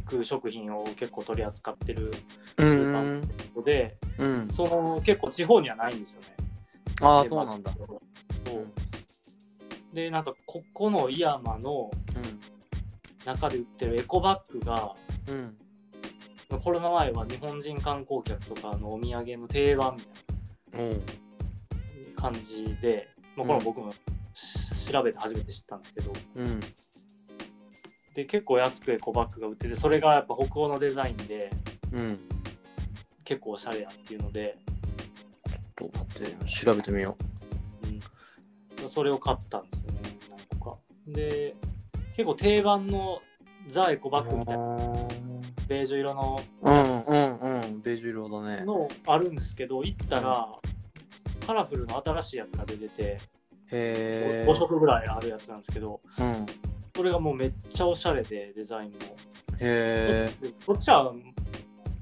Speaker 1: ク食品を結構取り扱ってる
Speaker 2: う
Speaker 1: スーパーマ
Speaker 2: ん
Speaker 1: ーケットで、
Speaker 2: うん。
Speaker 1: その結構地方にはないんですよね。
Speaker 2: ああそうなんだ。
Speaker 1: そう。でなんかここのイヤマの中で売ってるエコバッグが
Speaker 2: うん。うん
Speaker 1: コロナ前は日本人観光客とかのお土産の定番みたい
Speaker 2: うん
Speaker 1: な感じで、まあ、これも僕もし調べて初めて知ったんですけど。
Speaker 2: うん。
Speaker 1: で結構安くエコバッグが売っててそれがやっぱ北欧のデザインで
Speaker 2: うん。
Speaker 1: 結構おしゃれやっていうので、
Speaker 2: ちょっと待って調べてみよ
Speaker 1: う。ん、それを買ったんですよね何個か。で結構定番のザ・エコ
Speaker 2: う
Speaker 1: バッグみたいなベージュ色の
Speaker 2: うんうんうんベージュ色だね。
Speaker 1: のあるんですけど行ったらカラフルの新しいやつが出てて
Speaker 2: へえ
Speaker 1: 5色ぐらいあるやつなんですけど
Speaker 2: うん。
Speaker 1: これがもうめっちゃおしゃれでデザインも。
Speaker 2: へえ
Speaker 1: こっちは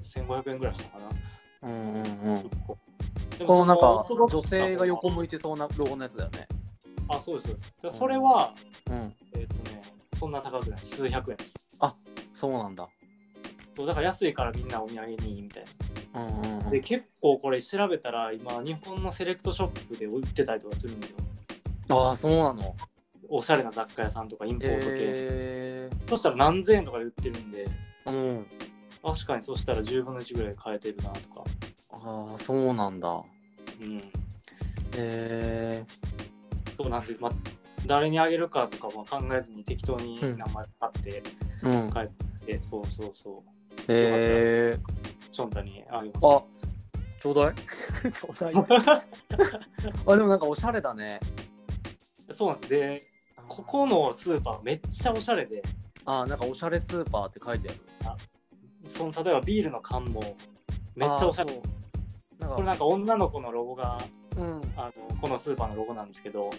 Speaker 1: 1500円ぐらいしたかな。
Speaker 2: うんうんうん。
Speaker 1: 1個。で
Speaker 2: このなんか女性が横向いてそうなロゴのやつだよね。
Speaker 1: あそうですそうです。でそれは、
Speaker 2: うん。
Speaker 1: えっ、とねそんな高くない。数百円です。
Speaker 2: そうなんだ
Speaker 1: そうだから安いからみんなお土産にみたい
Speaker 2: うんうんう
Speaker 1: なん。で結構これ調べたら今日本のセレクトショップで売ってたりとかするんですよ。
Speaker 2: ああそうなの。
Speaker 1: おしゃれな雑貨屋さんとかインポート系、
Speaker 2: へえ。
Speaker 1: そしたら何千円とかで売ってるんで。
Speaker 2: うん。
Speaker 1: 確かにそしたら10分の1ぐらいで買えてるなとか。
Speaker 2: ああそうなんだ。
Speaker 1: うん。
Speaker 2: へえ。
Speaker 1: そうなんで、まあ、誰にあげるかとかも考えずに適当に
Speaker 2: うん。
Speaker 1: 名前買って
Speaker 2: うん。
Speaker 1: 帰って、そうそうそう
Speaker 2: へえ
Speaker 1: ションタにあげます
Speaker 2: あちょうだい。ちょうだい。あでもなんかおしゃれだね。
Speaker 1: そうなんですでここのスーパーめっちゃおしゃれで。
Speaker 2: あーなんかおしゃれスーパーって書いてある。
Speaker 1: その例えばビールの缶もめっちゃおしゃれ。
Speaker 2: なんか。
Speaker 1: これなんか女の子のロゴが
Speaker 2: うん。うん
Speaker 1: あのこのスーパーのロゴなんですけど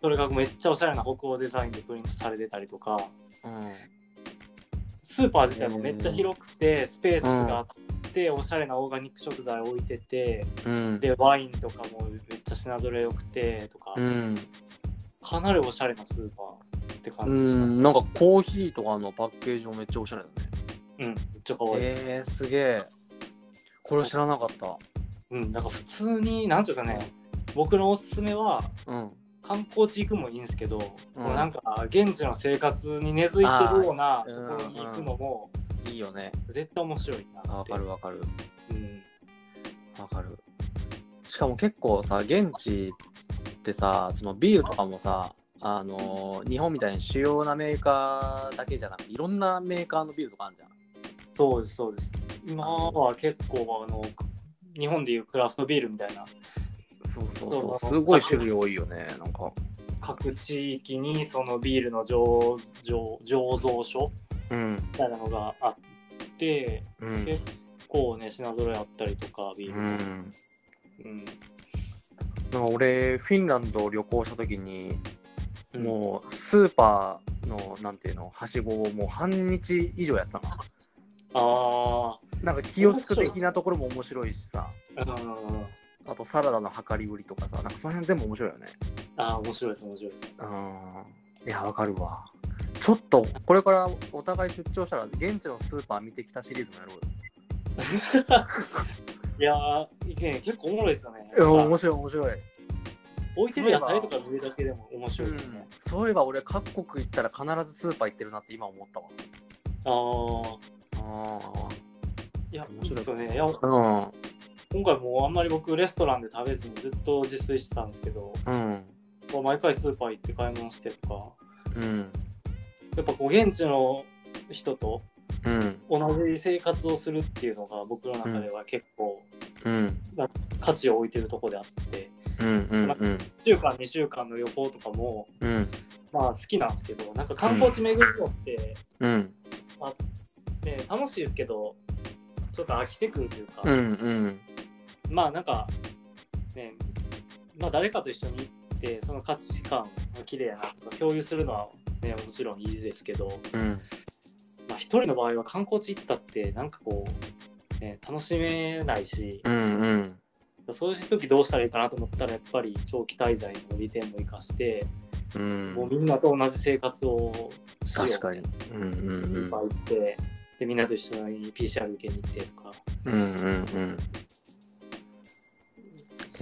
Speaker 1: それがめっちゃおしゃれな北欧デザインでプリントされてたりとか。
Speaker 2: うん
Speaker 1: スーパー自体もめっちゃ広くてスペースがあっておしゃれなオーガニック食材置いてて
Speaker 2: うん。
Speaker 1: でワインとかもめっちゃ品揃え良くてとか。
Speaker 2: うん。
Speaker 1: かなりおしゃれなスーパーって
Speaker 2: う
Speaker 1: 感じでした。
Speaker 2: ん。なんかコーヒーとかのパッケージもめっちゃおしゃれだね。
Speaker 1: うん、めっちゃ可愛い。
Speaker 2: えー、すげえ。これ知らなかった。
Speaker 1: うん、なんか普通に、なんていうかね、僕のおすすめは、
Speaker 2: うん
Speaker 1: 観光地行くもいいんですけど、
Speaker 2: うん。
Speaker 1: なんか現地の生活に根付いてるようなところに行くのも
Speaker 2: いいよね。
Speaker 1: 絶対面白いな
Speaker 2: わ。かるわかる。
Speaker 1: うん、
Speaker 2: わかる。しかも結構さ現地ってさそのビールとかもさあのー日本みたいに主要なメーカーだけじゃなくていろんなメーカーのビールとかあるじゃん。
Speaker 1: そうです、そうです。今は結構、あの、日本でいうクラフトビールみたいな、
Speaker 2: そうそう
Speaker 1: そう。
Speaker 2: すごい種類多いよねなんか。
Speaker 1: 各地域にそのビールの醸醸醸造所
Speaker 2: うん。
Speaker 1: みたいなのがあって、
Speaker 2: うん。
Speaker 1: 結構ね、品揃えあったりとか、ビー
Speaker 2: う
Speaker 1: ル。の。
Speaker 2: ん。
Speaker 1: うん。
Speaker 2: なんか俺フィンランド旅行した時に
Speaker 1: うん。
Speaker 2: もうスーパーのなんていうのはしごをもう半日以上やったの。
Speaker 1: あ
Speaker 2: なんかキヨスク的なところも面白いしさ。
Speaker 1: あ、うん。
Speaker 2: あとサラダの量り売りとかさなんかその辺全部面白いよね。
Speaker 1: ああ、面白いです、面白いです。
Speaker 2: うん。いやわかるわ。ちょっとこれからお互い出張したら現地のスーパー見てきたシリーズもやろうよ。
Speaker 1: いやー、意見結構おもろいですよね。
Speaker 2: いや面白い面白い、
Speaker 1: 置いてる野菜とか見るだけでも面白いですね。
Speaker 2: そういえば俺各国行ったら必ずスーパー行ってるなって今思ったわ。
Speaker 1: ああ、
Speaker 2: あ
Speaker 1: いや、
Speaker 2: 面白い。
Speaker 1: いいっすよね。いや、
Speaker 2: あうん
Speaker 1: 今回もうあんまり僕レストランで食べずにずっと自炊してたんですけど、
Speaker 2: うん。
Speaker 1: 毎回スーパー行って買い物してとか、
Speaker 2: うん。
Speaker 1: やっぱこう現地の人と
Speaker 2: うん。
Speaker 1: 同じ生活をするっていうのが僕の中では結構
Speaker 2: うん。
Speaker 1: 価値を置いてるとこであって、
Speaker 2: うんうんうん。
Speaker 1: 1週間2週間の旅行とかも
Speaker 2: うん。
Speaker 1: まあ好きなんですけどなんか観光地巡るのって、
Speaker 2: うん。
Speaker 1: ね、楽しいですけどちょっと飽きてくるというか、
Speaker 2: うんうん
Speaker 1: まあなんかねまあ誰かと一緒に行ってその価値観が綺麗やなとか共有するのはねもちろんいいですけど、
Speaker 2: うん
Speaker 1: まあ、一人の場合は観光地行ったってなんかこう、ね、楽しめないし、
Speaker 2: うんうん
Speaker 1: そういう時どうしたらいいかなと思ったらやっぱり長期滞在の利点も生かして
Speaker 2: うん
Speaker 1: もうみんなと同じ生活をしよう
Speaker 2: 確かに。うんうんうん
Speaker 1: いっぱい行って、でみんなと一緒に PCR 受けに行ってとか。
Speaker 2: うんうんうん。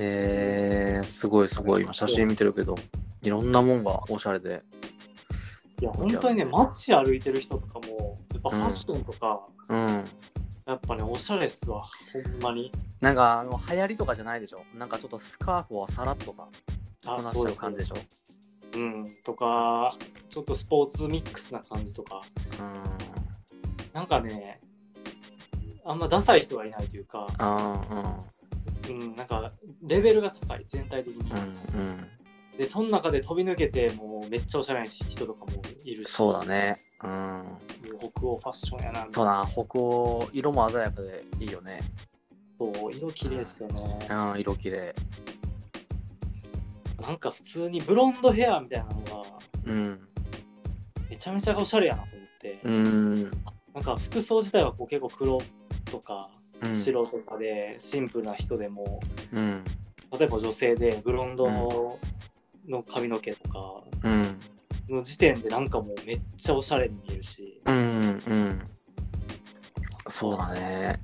Speaker 2: えー、すごいすごい。今写真見てるけど、いろんなもんがおしゃれで。
Speaker 1: いや本当にね街歩いてる人とかもやっぱファッションとか、
Speaker 2: うん。
Speaker 1: やっぱねおしゃれっすわほんまに
Speaker 2: なんかあの流行りとかじゃないでしょ？なんかちょっとスカーフをさらっとさ、着こなしちゃう感じでしょ？
Speaker 1: うんとかちょっとスポーツミックスな感じとか
Speaker 2: うん。
Speaker 1: なんかねあんまダサい人がいないというか、
Speaker 2: あ
Speaker 1: うん、なんかレベルが高い全体的に、
Speaker 2: ーうんうんうん。
Speaker 1: でその中で飛び抜けてもうめっちゃおしゃれな人とかもいるし
Speaker 2: そうだね。うん。
Speaker 1: 北欧ファッションやな
Speaker 2: そ
Speaker 1: いうな
Speaker 2: だ、北欧、色も鮮やかでいいよね。
Speaker 1: そう色綺麗ですよね、
Speaker 2: うん、色綺麗。
Speaker 1: なんか普通にブロンドヘアみたいなのが
Speaker 2: うん。
Speaker 1: めちゃめちゃおしゃれやなと思って、
Speaker 2: うん。
Speaker 1: なんか服装自体はこう結構黒とか
Speaker 2: うん
Speaker 1: 白とかでシンプルな人でも、
Speaker 2: うん。
Speaker 1: 例えば女性でブロンドの,、の髪の毛とか
Speaker 2: うん。
Speaker 1: の時点でなんかもうめっちゃおしゃれに見えるし
Speaker 2: うん。うん。そうだね。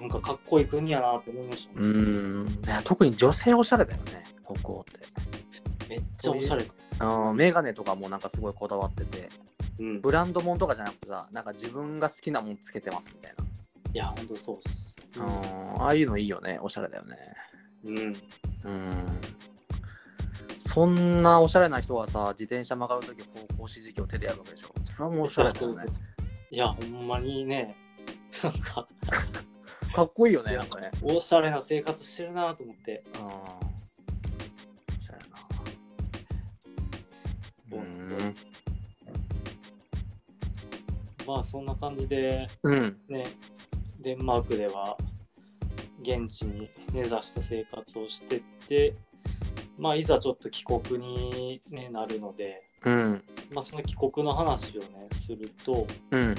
Speaker 1: なんかかっこいい国やなって思いました、
Speaker 2: う
Speaker 1: ね
Speaker 2: ん。いや特に女性おしゃれだよね、北欧って。
Speaker 1: めっちゃおしゃれ
Speaker 2: メガネとかもなんかすごいこだわってて、
Speaker 1: うん、
Speaker 2: ブランドもんとかじゃなくてさ、なんか自分が好きなもんつけてますみたい
Speaker 1: いやほんとそうっす、
Speaker 2: な。うん、ああいうのいいよね、おしゃれだよね。
Speaker 1: うん、
Speaker 2: うん。そんなおしゃれな人がさ、自転車曲がるとき方向指示器を手でやるわけでしょ。それはもうおしゃれだよね。
Speaker 1: いやほんまにねなんか
Speaker 2: かっこいいよね、なんかね。
Speaker 1: おしゃれな生活してるなと思って
Speaker 2: うん。おしゃれな。
Speaker 1: そうなんまあそんな感じで
Speaker 2: うん。
Speaker 1: ねデンマークでは現地に根ざした生活をしてってまあいざちょっと帰国に、ね、なるので、
Speaker 2: うん。
Speaker 1: まあ、その帰国の話をねすると
Speaker 2: うん。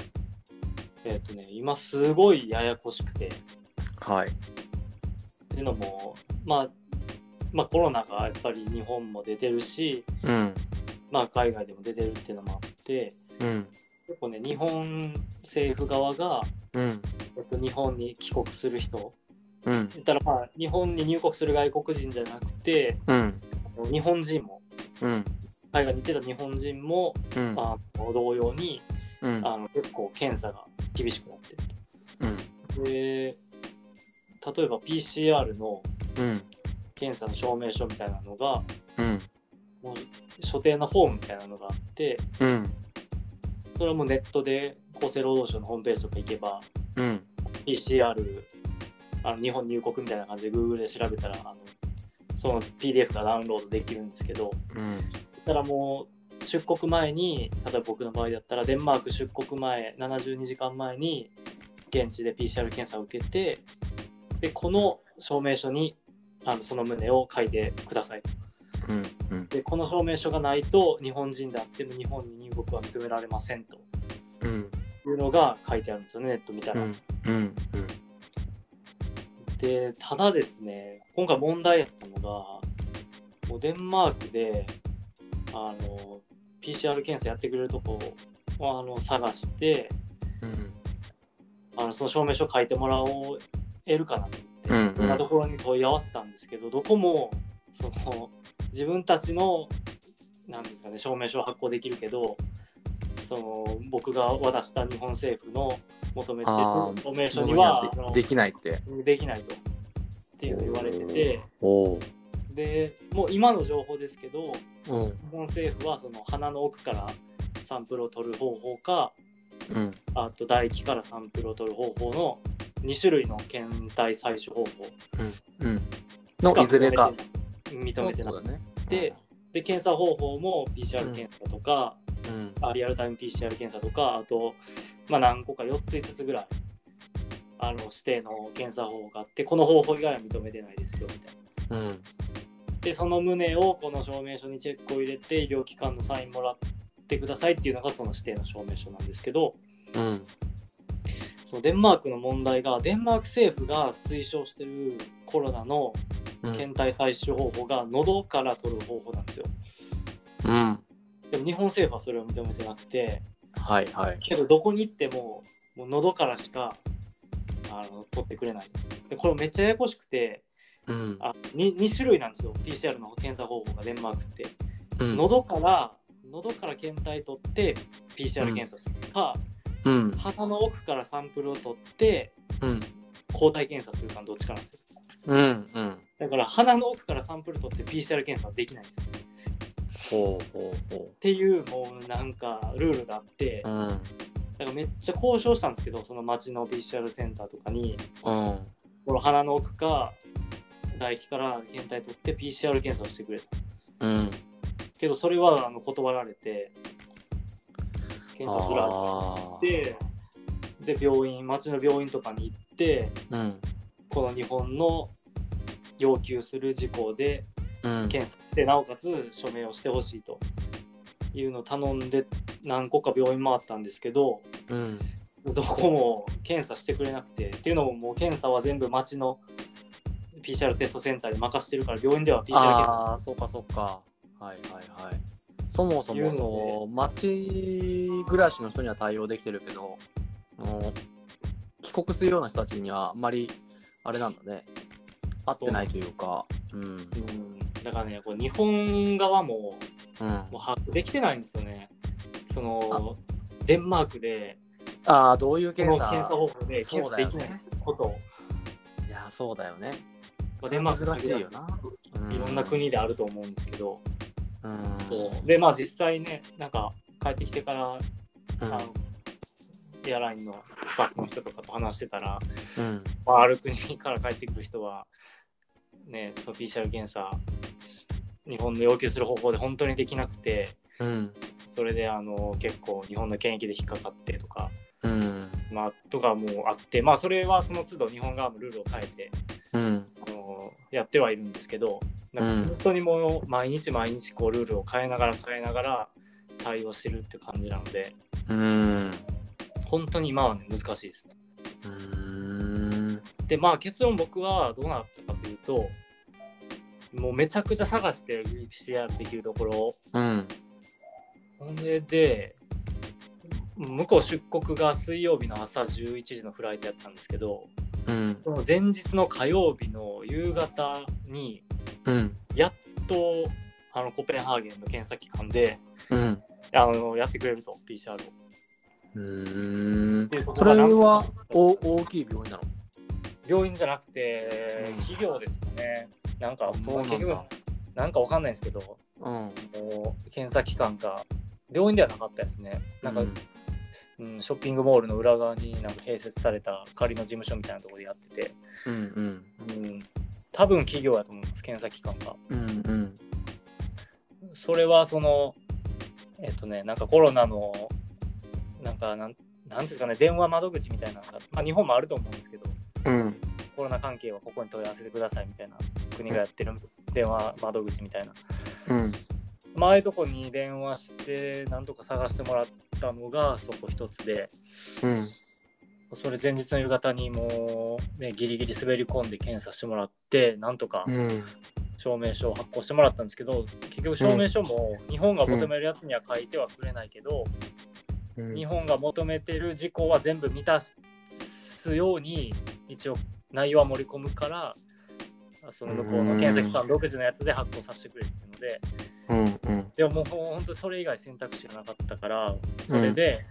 Speaker 1: えっ、とね今すごいややこしくて
Speaker 2: はい。
Speaker 1: っていうのも、まあ、まあコロナがやっぱり日本も出てるし、
Speaker 2: うん。
Speaker 1: まあ、海外でも出てるっていうのもあって
Speaker 2: うん。
Speaker 1: 結構ね日本政府側が、
Speaker 2: うん。
Speaker 1: えっと、日本に帰国する人
Speaker 2: うん。
Speaker 1: 言ったらまあ日本に入国する外国人じゃなくて
Speaker 2: うん。
Speaker 1: 日本人も
Speaker 2: うん。
Speaker 1: 海外に行ってた日本人も、
Speaker 2: うん。
Speaker 1: あの同様に
Speaker 2: うん。
Speaker 1: あの結構検査が厳しくなってる
Speaker 2: うん。
Speaker 1: と。で例えば PCR の
Speaker 2: うん。
Speaker 1: 検査の証明書みたいなのが
Speaker 2: うん。
Speaker 1: もう所定のフォームみたいなのがあって
Speaker 2: うん。
Speaker 1: それはもうネットで厚生労働省のホームページとか行けば
Speaker 2: うん。
Speaker 1: PCR あの日本入国みたいな感じで Google で調べたらあのその PDF がダウンロードできるんですけど
Speaker 2: うん。
Speaker 1: たらもう出国前に例えば僕の場合だったらデンマーク出国前72時間前に現地で PCR 検査を受けてでこの証明書にあのその旨を書いてください
Speaker 2: うん。うん。
Speaker 1: でこの証明書がないと日本人であっても日本に入国は認められませんと
Speaker 2: うん。
Speaker 1: いうのが書いてあるんですよねネット見たら。
Speaker 2: うん。うん。
Speaker 1: でただですね今回問題やったのがもうデンマークであの PCR 検査やってくれるとこをあの探して
Speaker 2: うん。
Speaker 1: あのその証明書書いてもらおう得るかなと思って、
Speaker 2: うん
Speaker 1: いろんなところに問い合わせたんですけどどこもその自分たちのなんですかね証明書を発行できるけどその僕が渡した日本政府の求めてる証明書には
Speaker 2: できないって。
Speaker 1: できないとっていうの言われてて。でもう今の情報ですけど
Speaker 2: うん。
Speaker 1: 日本政府はその鼻の奥からサンプルを取る方法か
Speaker 2: うん。
Speaker 1: あと唾液からサンプルを取る方法の2種類の検体採取方法
Speaker 2: うん。
Speaker 1: し
Speaker 2: のいずれか。
Speaker 1: 認めてなく
Speaker 2: そうだね。
Speaker 1: てで検査方法も PCR 検査とか、
Speaker 2: うん。
Speaker 1: あリアルタイム PCR 検査とかあと、まあ、何個か4つ5つぐらいあの指定の検査方法があってこの方法以外は認めてないですよみたいな。
Speaker 2: うん。
Speaker 1: でその旨をこの証明書にチェックを入れて医療機関のサインもらってくださいっていうのがその指定の証明書なんですけど
Speaker 2: うん。
Speaker 1: そのデンマークの問題がデンマーク政府が推奨してるコロナの
Speaker 2: うん。
Speaker 1: 検体採取方法が喉から取る方法なんですよ。
Speaker 2: うん。
Speaker 1: でも日本政府はそれを認めてなくて
Speaker 2: はいはい。
Speaker 1: けどどこに行ってももう喉からしかあの取ってくれないでこれめっちゃややこしくて
Speaker 2: うん。
Speaker 1: あ 2, 2種類なんですよ PCR の検査方法がデンマークって、
Speaker 2: うん。
Speaker 1: 喉から喉から検体取って PCR 検査するか、
Speaker 2: うん。
Speaker 1: 鼻の奥からサンプルを取って
Speaker 2: うん。
Speaker 1: 抗体検査するかのどっちかなんですよ
Speaker 2: うん。うん。
Speaker 1: だから鼻の奥からサンプル取って PCR 検査はできないんですよ
Speaker 2: ほうほうほ
Speaker 1: っていうもうなんかルールがあって、
Speaker 2: う。うん。
Speaker 1: だからめっちゃ交渉したんですけどその町の PCR センターとかに
Speaker 2: うん。
Speaker 1: この鼻の奥か唾液から検体取って PCR 検査をしてくれと
Speaker 2: うん。
Speaker 1: けどそれはあの断られて検査すら
Speaker 2: あ
Speaker 1: でで病院町の病院とかに行って
Speaker 2: ーうん。
Speaker 1: この日本の要求する事項で
Speaker 2: うん。
Speaker 1: 検査でなおかつ署名をしてほしいというのを頼んで何個か病院回ったんですけど
Speaker 2: うん。
Speaker 1: どこも検査してくれなくてっていうのももう検査は全部町の PCR テストセンターに任してるから病院では PCR 検査
Speaker 2: そうかそうか。はいはいはい。そもそもそう、町暮らしの人には対応できてるけど、帰国するような人たちにはあんまり、あれなんだね。合ってないというか。うん。
Speaker 1: うんだからねこれ日本側も
Speaker 2: うん、
Speaker 1: もう把握できてないんですよねそのデンマークで
Speaker 2: ああ、どういう検査
Speaker 1: 検査方法で検査できない
Speaker 2: ね。
Speaker 1: ことを、
Speaker 2: いや、そうだよね。
Speaker 1: まあデンマーク
Speaker 2: 難しいよな。
Speaker 1: いろんな国であると思うんですけど、
Speaker 2: うん。
Speaker 1: そうでまあ実際ねなんか帰ってきてから、
Speaker 2: うん。
Speaker 1: あのエアラインのスタッフの人とかと話してたら、
Speaker 2: うん。
Speaker 1: まあ、ある国から帰ってくる人はねその PCR 検査日本の要求する方法で本当にできなくて
Speaker 2: うん。
Speaker 1: それであの結構日本の検疫で引っかかってとか、
Speaker 2: うん。
Speaker 1: まあ、とかもあってまあそれはその都度日本側もルールを変えて
Speaker 2: うん。
Speaker 1: あのやってはいるんですけどなんか本当にもう毎日毎日こうルールを変えながら変えながら対応してるって感じなので
Speaker 2: うん。
Speaker 1: 本当に今はね難しいです。
Speaker 2: うん。
Speaker 1: でまあ結論僕はどうなったかというともうめちゃくちゃ探して PCR できるところを
Speaker 2: うん。
Speaker 1: ほんでで向こう出国が水曜日の朝11時のフライトやったんですけど
Speaker 2: うん。
Speaker 1: その前日の火曜日の夕方に
Speaker 2: うん。
Speaker 1: やっとあのコペンハーゲンの検査機関で
Speaker 2: うん。
Speaker 1: あのやってくれると PCR を。
Speaker 2: うんそれはお大きい病院なの？
Speaker 1: 病院じゃなくて
Speaker 2: うん
Speaker 1: 企業ですかね。なんか
Speaker 2: そうなんだ
Speaker 1: 結局なんかわかんないんですけど
Speaker 2: うん。
Speaker 1: もう検査機関が病院ではなかったですね。なんか、
Speaker 2: う
Speaker 1: うんショッピングモールの裏側になんか併設された仮の事務所みたいなところでやってて、
Speaker 2: うんうん。
Speaker 1: うん、多分企業やと思います、検査機関が。
Speaker 2: うんうん。
Speaker 1: それはその、えっとね、なんかコロナの、なんかなん、なんですかね、電話窓口みたいなのが、まあ日本もあると思うんですけど、
Speaker 2: うん。
Speaker 1: コロナ関係はここに問い合わせてくださいみたいな国がやってる電話窓口みたいな。
Speaker 2: うん。
Speaker 1: 前とこに電話してなんとか探してもらったのがそこ一つで
Speaker 2: うん。
Speaker 1: それ前日の夕方にもう、ね、ギリギリ滑り込んで検査してもらってなんとか
Speaker 2: うん。
Speaker 1: 証明書を発行してもらったんですけど結局証明書も日本が求めるやつには書いてはくれないけど、
Speaker 2: うん。
Speaker 1: 日本が求めてる事項は全部満たすように一応内容は盛り込むからその向こうの検査機関独自のやつで発行させてくれっていうので。
Speaker 2: うんうん
Speaker 1: でももう本当にそれ以外選択肢がなかったからそれで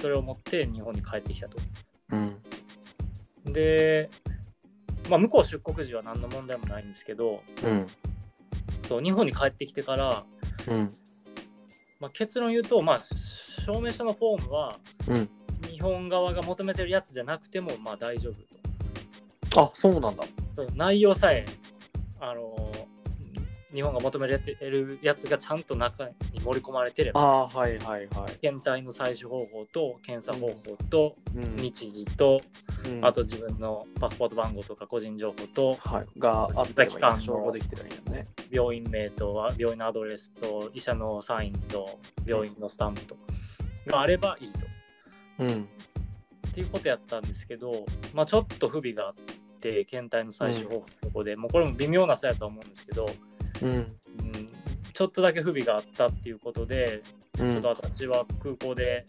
Speaker 1: それを持って日本に帰ってきたと。
Speaker 2: うん。
Speaker 1: で、まあ、向こう出国時は何の問題もないんですけど
Speaker 2: うん。
Speaker 1: そう日本に帰ってきてから、
Speaker 2: うん。
Speaker 1: まあ、結論言うと、まあ、証明書のフォームは
Speaker 2: うん。
Speaker 1: 日本側が求めてるやつじゃなくてもまあ大丈夫
Speaker 2: あそうなんだ。
Speaker 1: 内容さえあの日本が求められてるやつがちゃんと中に盛り込まれてれば
Speaker 2: あはいはいはい。
Speaker 1: 検体の採取方法と検査方法と
Speaker 2: うん
Speaker 1: 日時と、
Speaker 2: うん。
Speaker 1: あと自分のパスポート番号とか個人情報と
Speaker 2: はい。があって
Speaker 1: 期間の
Speaker 2: 証拠できてるんやね。
Speaker 1: 病院名とは病院のアドレスと医者のサインと病院のスタンプと。があればいいと。
Speaker 2: うん。
Speaker 1: っていうことやったんですけど、まあ、ちょっと不備があって検体の採取方法ここで、もうこれも微妙な差やとは思うんですけど、
Speaker 2: うん。
Speaker 1: うん、ちょっとだけ不備があったっていうことで、
Speaker 2: うん。
Speaker 1: ちょっと私は空港で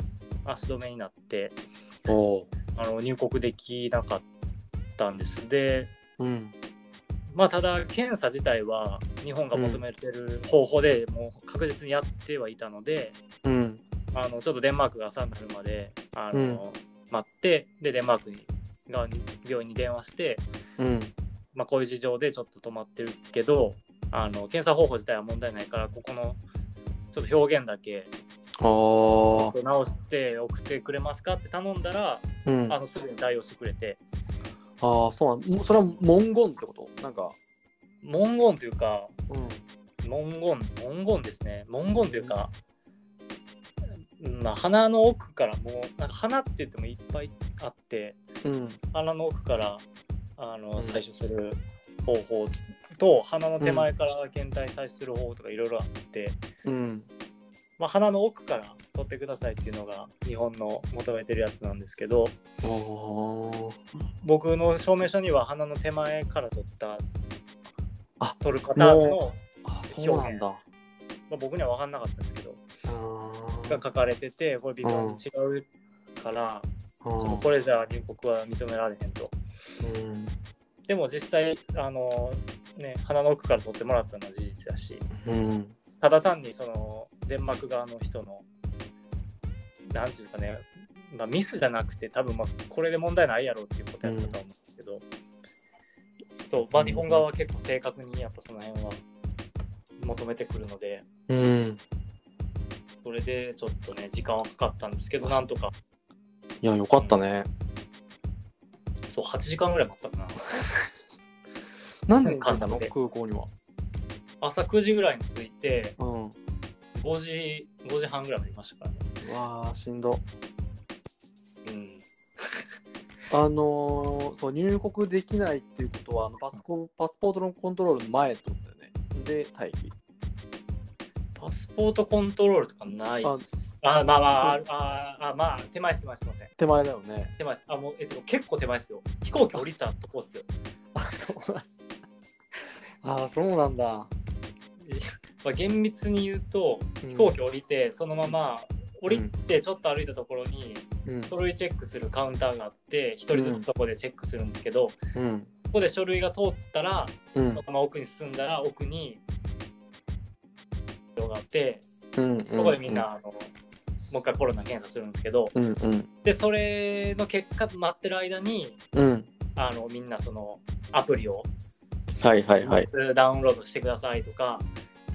Speaker 1: 足止めになってあの入国できなかったんです。で
Speaker 2: うん。
Speaker 1: まあただ検査自体は日本が求めてる方法でもう確実にやってはいたので、
Speaker 2: うん。
Speaker 1: あのちょっとデンマークが朝になるまであの、
Speaker 2: うん。
Speaker 1: 待ってでデンマークに側に病院に電話して、
Speaker 2: うん。
Speaker 1: まあ、こういう事情でちょっと止まってるけどあの検査方法自体は問題ないからここのちょっと表現だけ
Speaker 2: ああ
Speaker 1: 直して送ってくれますかって頼んだら、
Speaker 2: うん。あ
Speaker 1: あのすぐに対応してくれて。
Speaker 2: あそうなんそれは文言ってこと？なんか。
Speaker 1: 文言というか
Speaker 2: うん。
Speaker 1: 文言文言ですね。文言というか、まあ、鼻の奥からもうなんか鼻って言ってもいっぱいあって
Speaker 2: うん。
Speaker 1: 鼻の奥からあの、
Speaker 2: うん。
Speaker 1: 採取する方法と鼻の手前から検体採取する方法とかいろいろあって、
Speaker 2: うん。
Speaker 1: まあ、鼻の奥から取ってくださいっていうのが日本の求めてるやつなんですけど僕の証明書には鼻の手前から取った
Speaker 2: あ
Speaker 1: 取るパターンの、
Speaker 2: あそうなんだ。
Speaker 1: まあ、僕には分かんなかったんですけど
Speaker 2: あ
Speaker 1: が書かれててこれ微妙に違うから、ちょっとこれじゃ入国は認められへんと。
Speaker 2: うん。
Speaker 1: でも実際あの、ね、鼻の奥から取ってもらったのは事実だし。
Speaker 2: うん。
Speaker 1: ただ単にそのデンマーク側の人のなんていうかね、まあ、ミスじゃなくて多分まあこれで問題ないやろうっていうことやったと思うんですけど、そうまあ、日本側は結構正確にやっぱその辺は求めてくるので。
Speaker 2: うん。
Speaker 1: それでちょっとね時間はかかったんですけどなんとか。
Speaker 2: いやよかったね。
Speaker 1: そう8時間ぐらい待ったかな
Speaker 2: 何時に着いたの？空港には。
Speaker 1: 朝9時ぐらいに着いて
Speaker 2: うん。う
Speaker 1: 5時5時半ぐらいまでいましたからね。
Speaker 2: わあしんど。
Speaker 1: うん。
Speaker 2: あのーそう入国できないっていうことはあのパスコパスポートのコントロールの前ってことだよね。で待機。
Speaker 1: パスポートコントロールとかないっす。あまあまあ、あああまあ、手前です、手前です、すみません。
Speaker 2: 手前だよね。
Speaker 1: 手前です。あ、もう、えっと、結構手前ですよ。飛行機降りたとこっすよ。
Speaker 2: あ あそうなんだ。
Speaker 1: まあ、厳密に言うと、飛行機降りて、そのまま降りて、ちょっと歩いたところに、
Speaker 2: うん。
Speaker 1: 書類チェックするカウンターがあって、一人ずつそこでチェックするんですけど、
Speaker 2: うん。
Speaker 1: ここで書類が通ったら、
Speaker 2: うん。
Speaker 1: そのまま奥に進んだら、奥に、があって、
Speaker 2: うん。
Speaker 1: そこでみんな、あの、もう一回コロナ検査するんですけど、
Speaker 2: うんうん。
Speaker 1: で、それの結果待ってる間に、
Speaker 2: うん。
Speaker 1: あのみんなそのアプリを
Speaker 2: はいはいはい。
Speaker 1: ダウンロードしてくださいとか、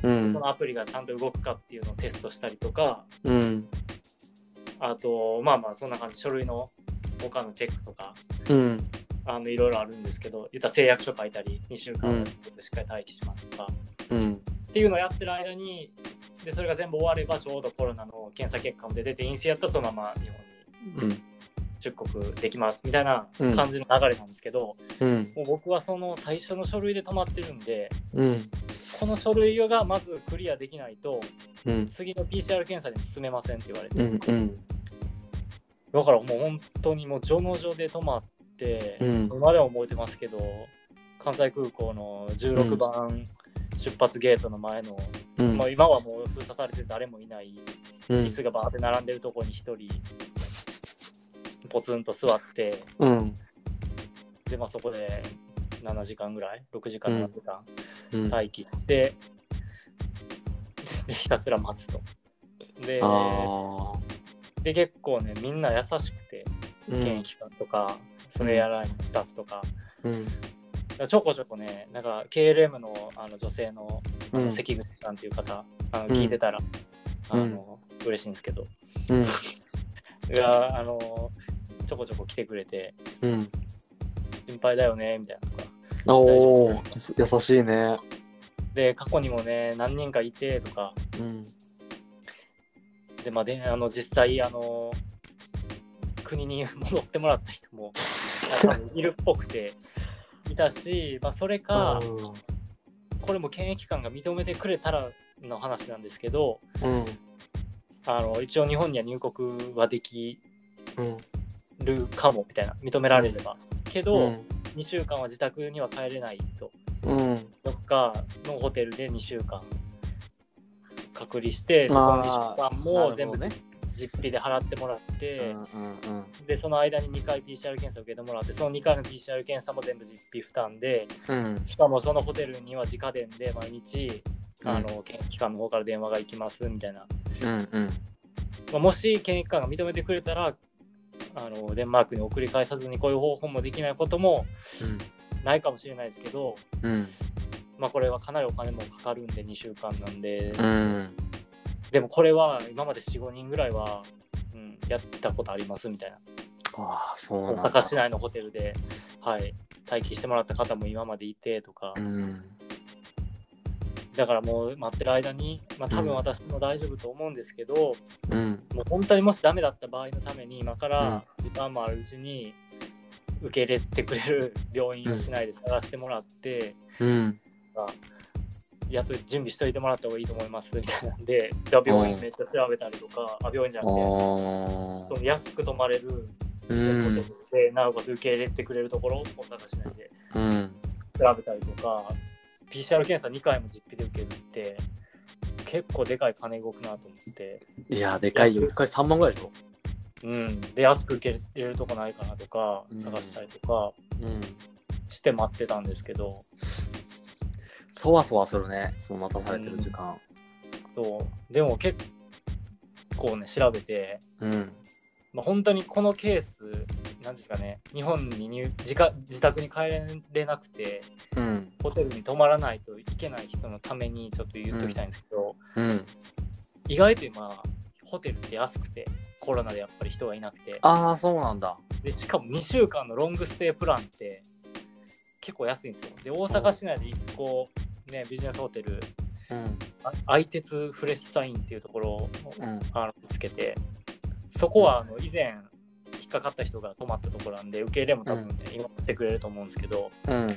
Speaker 2: うん。
Speaker 1: そのアプリがちゃんと動くかっていうのをテストしたりとか
Speaker 2: うん。
Speaker 1: あとまあまあそんな感じ書類の他のチェックとか
Speaker 2: うん。
Speaker 1: あのいろいろあるんですけど言ったら誓約書書いたり2週間
Speaker 2: うん。
Speaker 1: しっかり待機しますとか、
Speaker 2: うん。
Speaker 1: っていうのをやってる間にでそれが全部終わればちょうどコロナの検査結果も出てて陰性やったらそのまま日本に
Speaker 2: うん
Speaker 1: 出国できますみたいな感じの流れなんですけど、
Speaker 2: うん。
Speaker 1: もう僕はその最初の書類で止まってるんで
Speaker 2: うん。
Speaker 1: この書類がまずクリアできないと
Speaker 2: うん。
Speaker 1: 次の PCR 検査にも進めませんって言われて、
Speaker 2: うんうん。
Speaker 1: だからもう本当にもう序の序で止まって、
Speaker 2: うん。
Speaker 1: 今でも覚えてますけど関西空港の16番出発ゲートの前の、
Speaker 2: うん。
Speaker 1: まあ、今はもう封鎖されて誰もいない
Speaker 2: うん。
Speaker 1: 椅子がバーって並んでるところに1人ポツンと座って
Speaker 2: うん。
Speaker 1: で、まあ、そこで7時間ぐらい？6時間7時間？
Speaker 2: うん。
Speaker 1: 待機して、でひたすら待つと。で
Speaker 2: あ
Speaker 1: で結構ねみんな優しくて
Speaker 2: ー
Speaker 1: 検疫官とか、そアラインのスタッフとか。
Speaker 2: うん。
Speaker 1: ちょこちょこねなんか KLM のあの女性のあ
Speaker 2: うん。
Speaker 1: の関口さんっていう方、あの
Speaker 2: うん
Speaker 1: 聞いてたら、
Speaker 2: うん。
Speaker 1: あの嬉しいんですけど。
Speaker 2: うん。
Speaker 1: があのちょこちょこ来てくれて
Speaker 2: うん。
Speaker 1: 心配だよねみたいなとか。
Speaker 2: おお優しいね。
Speaker 1: で過去にもね何人かいてとか。
Speaker 2: うん。
Speaker 1: でまあであの実際あの国に戻ってもらった人も いるっぽくていたし、まあ、それかこれも検疫官が認めてくれたらの話なんですけど
Speaker 2: うん。
Speaker 1: あの一応日本には入国はでき
Speaker 2: うん
Speaker 1: るかもみたいな認められれば、けど、
Speaker 2: うん。
Speaker 1: 2週間は自宅には帰れないと。
Speaker 2: うん。
Speaker 1: どっかのホテルで2週間隔離してでその2週間も全部
Speaker 2: ね。
Speaker 1: 実費で払ってもらっ
Speaker 2: う
Speaker 1: て、
Speaker 2: んうんうん。
Speaker 1: でその間に2回 PCR 検査を受けてもらってその2回の PCR 検査も全部実費負担で
Speaker 2: うん。
Speaker 1: しかもそのホテルには直電で毎日
Speaker 2: うん。
Speaker 1: あの検疫機関の方から電話が行きますみたいな、
Speaker 2: うんうん。
Speaker 1: まあ、もし検疫機関が認めてくれたらあのデンマークに送り返さずにこういう方法もできないこともないかもしれないですけど、
Speaker 2: うん。
Speaker 1: まあ、これはかなりお金もかかるんで2週間なんで、
Speaker 2: うん。
Speaker 1: でもこれは今まで45人ぐらいは、うん、やったことありますみたいな。
Speaker 2: ああそうな
Speaker 1: 大阪市内のホテルで、はい、待機してもらった方も今までいてとか、
Speaker 2: うん
Speaker 1: だからもう待ってる間に、まあ、多分
Speaker 2: うん。
Speaker 1: 私も大丈夫と思うんですけど、
Speaker 2: うん。
Speaker 1: もう本当にもしダメだった場合のために今か
Speaker 2: うん。
Speaker 1: ら時間もあるうちに受け入れてくれる病院をしないで探してもらって、
Speaker 2: うん。
Speaker 1: やっと準備しといてもらった方がいいと思いますみたいなんで病院めっちゃ調べたりとか、あ病院じゃなくて
Speaker 2: あ
Speaker 1: その安く泊まれる
Speaker 2: うん。
Speaker 1: なおかつ受け入れてくれるところを探しないで
Speaker 2: うん。
Speaker 1: 調べたりとか PCR 検査2回も実費で受けるって結構でかい金動くなと思って、
Speaker 2: いやでかいよ。1回3万ぐらいでしょ？
Speaker 1: うん、で安く受け入れるとこないかなとか
Speaker 2: うん。
Speaker 1: 探したりとか
Speaker 2: うん。
Speaker 1: して待ってたんですけど、
Speaker 2: そわそわするね。その待たされてる時間。
Speaker 1: そう。でも結構ね調べて、
Speaker 2: うん。
Speaker 1: まあ、本当にこのケースなんですかね。日本に入自家自宅に帰れなくて。
Speaker 2: うん
Speaker 1: ホテルに泊まらないといけない人のためにちょっと言っときたいんですけど、
Speaker 2: うん。
Speaker 1: 意外と今ホテルって安くてコロナでやっぱり人がいなくて。
Speaker 2: ああそうなんだ。
Speaker 1: でしかも2週間のロングステイプランって結構安いんですよ。で大阪市内で1個ねビジネスホテル
Speaker 2: うん。
Speaker 1: あ愛鉄フレッサインっていうところを
Speaker 2: うん。
Speaker 1: あの見つけてそこはあの以前引っかかった人が泊まったところなんで受け入れも多分ね、今してくれると思うんですけど
Speaker 2: うん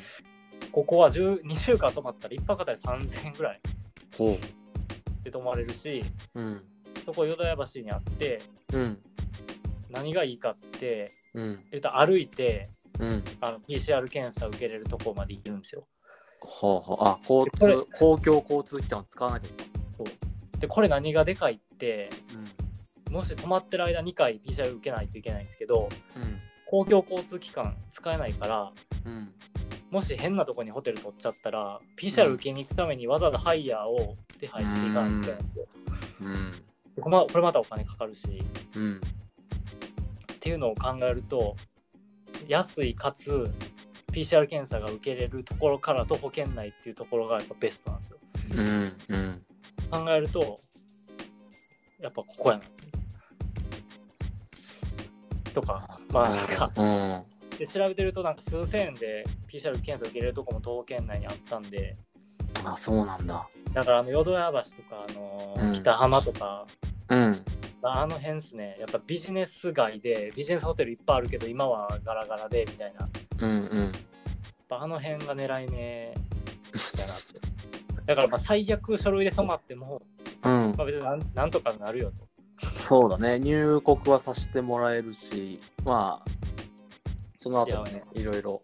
Speaker 1: ここは10 2週間泊まったら1泊あたり3000円ぐらい。
Speaker 2: ほ
Speaker 1: で泊まれるし
Speaker 2: ううん。
Speaker 1: そこ淀屋橋にあって
Speaker 2: うん。
Speaker 1: 何がいいかって
Speaker 2: うん。
Speaker 1: 言うと歩いて
Speaker 2: うん。
Speaker 1: あの PCR 検査受けれるとこまで行けるんですよ。
Speaker 2: ほうほう。あ交通公共交通機関を使わなきゃいけ
Speaker 1: でこれ何がでかいって
Speaker 2: ない
Speaker 1: もし泊まってる間2回 PCR 受けないといけないんですけど
Speaker 2: うん
Speaker 1: 公共交通機関使えないから
Speaker 2: うん。
Speaker 1: もし変なとこにホテル取っちゃったら PCR 受けに行くためにわざわざハイヤーを手配していかないといけないんで。
Speaker 2: うん。
Speaker 1: これまたお金かかるし。
Speaker 2: うん。
Speaker 1: っていうのを考えると安いかつ PCR 検査が受けれるところから徒歩圏内っていうところがやっぱベストなんですよ。
Speaker 2: うん。うん。
Speaker 1: 考えるとやっぱここやなとかまあなんか
Speaker 2: うん。
Speaker 1: で調べてるとなんか数千円で PCR 検査受けれるとこも徒歩圏内にあったんで。
Speaker 2: あそうなんだ。
Speaker 1: だからあの淀屋橋とか、あのー
Speaker 2: うん。
Speaker 1: 北浜とか。
Speaker 2: うん。
Speaker 1: あの辺ですね。やっぱビジネス街でビジネスホテルいっぱいあるけど今はガラガラでみたいな。やっ
Speaker 2: うん。うん
Speaker 1: ぱあの辺が狙い目。だなってだからまあ最悪書類で泊まっても、
Speaker 2: うん。
Speaker 1: まあ、別になんなんとかなるよと
Speaker 2: そうだね。入国はさせてもらえるしまあその後も
Speaker 1: いや
Speaker 2: ねいろいろ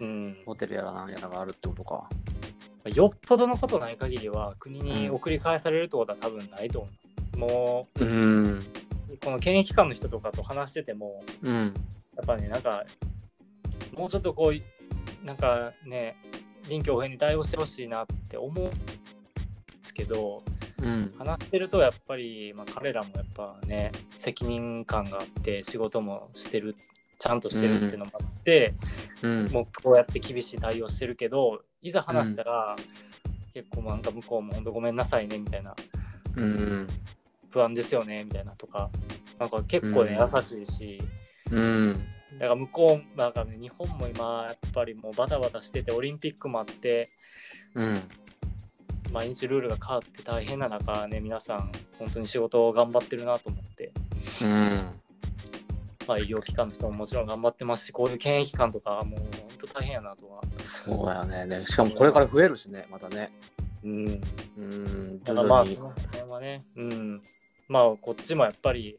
Speaker 1: うん。
Speaker 2: ホテルやらなんやらがあるってことか。
Speaker 1: よっぽどのことない限りは国に送り返されるってことは多分ないと思います。も
Speaker 2: うん。
Speaker 1: うこの検疫官の人とかと話してても
Speaker 2: うん。
Speaker 1: やっぱねなんかもうちょっとこうなんかね臨機応変に対応してほしいなって思うんですけど
Speaker 2: うん。
Speaker 1: 話してるとやっぱり、まあ、彼らもやっぱね責任感があって仕事もしてるちゃんとしてるっていうのもあって、
Speaker 2: うん。
Speaker 1: もうこうやって厳しい対応してるけどいざ話したら、結構なんか向こうも本当ごめんなさいねみたいな
Speaker 2: うん。
Speaker 1: 不安ですよねみたいなとかなんか結構ね、
Speaker 2: うん。
Speaker 1: 優しいし
Speaker 2: うん。
Speaker 1: だから向こうなんか、ね、日本も今やっぱりもうバタバタしててオリンピックもあって
Speaker 2: うん
Speaker 1: 毎日ルールが変わって大変な中ね皆さん本当に仕事を頑張ってるなと思って、
Speaker 2: うん。
Speaker 1: まあ、医療機関の人ももちろん頑張ってますしこういう検疫機関とかはもう本当大変やなとは。
Speaker 2: そうだよね。ねしかもこれから増えるしねまたね。
Speaker 1: うん。
Speaker 2: うん。徐
Speaker 1: だからまあその辺はね。うん。まあこっちもやっぱりい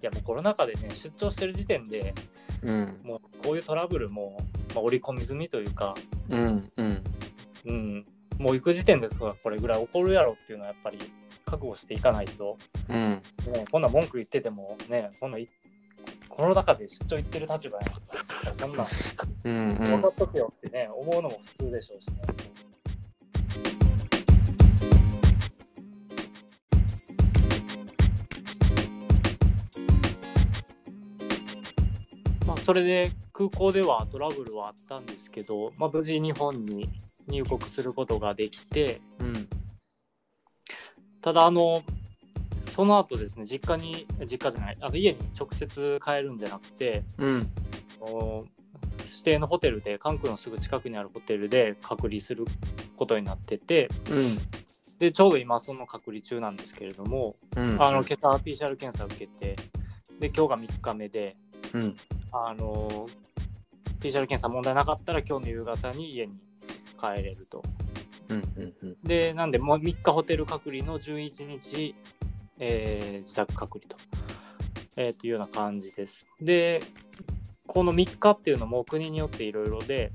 Speaker 1: やもうコロナ禍でね出張してる時点で
Speaker 2: うん。
Speaker 1: もうこういうトラブルも、まあ、織り込み済みというか、
Speaker 2: うん。うん。
Speaker 1: うん、もう行く時点ですがこれぐらい起こるやろっていうのはやっぱり覚悟していかないと、
Speaker 2: うん。
Speaker 1: ね、こんな文句言っててもねこんないこの中で出張行ってる立場やんからそんなん
Speaker 2: うんう
Speaker 1: 分か
Speaker 2: ん
Speaker 1: っとけよってね思うのも普通でしょうしね。まあ、それで空港ではトラブルはあったんですけど、まあ、無事日本に入国することができて
Speaker 2: うん。
Speaker 1: ただあのその後ですね実家に実家じゃないあの家に直接帰るんじゃなくて
Speaker 2: うん。
Speaker 1: 指定のホテルで関空のすぐ近くにあるホテルで隔離することになってて
Speaker 2: うん。
Speaker 1: でちょうど今その隔離中なんですけれども、
Speaker 2: うん。
Speaker 1: あの今朝 PCR 検査を受けてで今日が3日目で
Speaker 2: うん。
Speaker 1: あの PCR 検査問題なかったら今日の夕方に家に帰れると。
Speaker 2: うん。うん。うん。
Speaker 1: でなんでもう3日ホテル隔離の11日、えー自宅隔離と,、えーというような感じです。でこの3日っていうのも国によっていろいろで、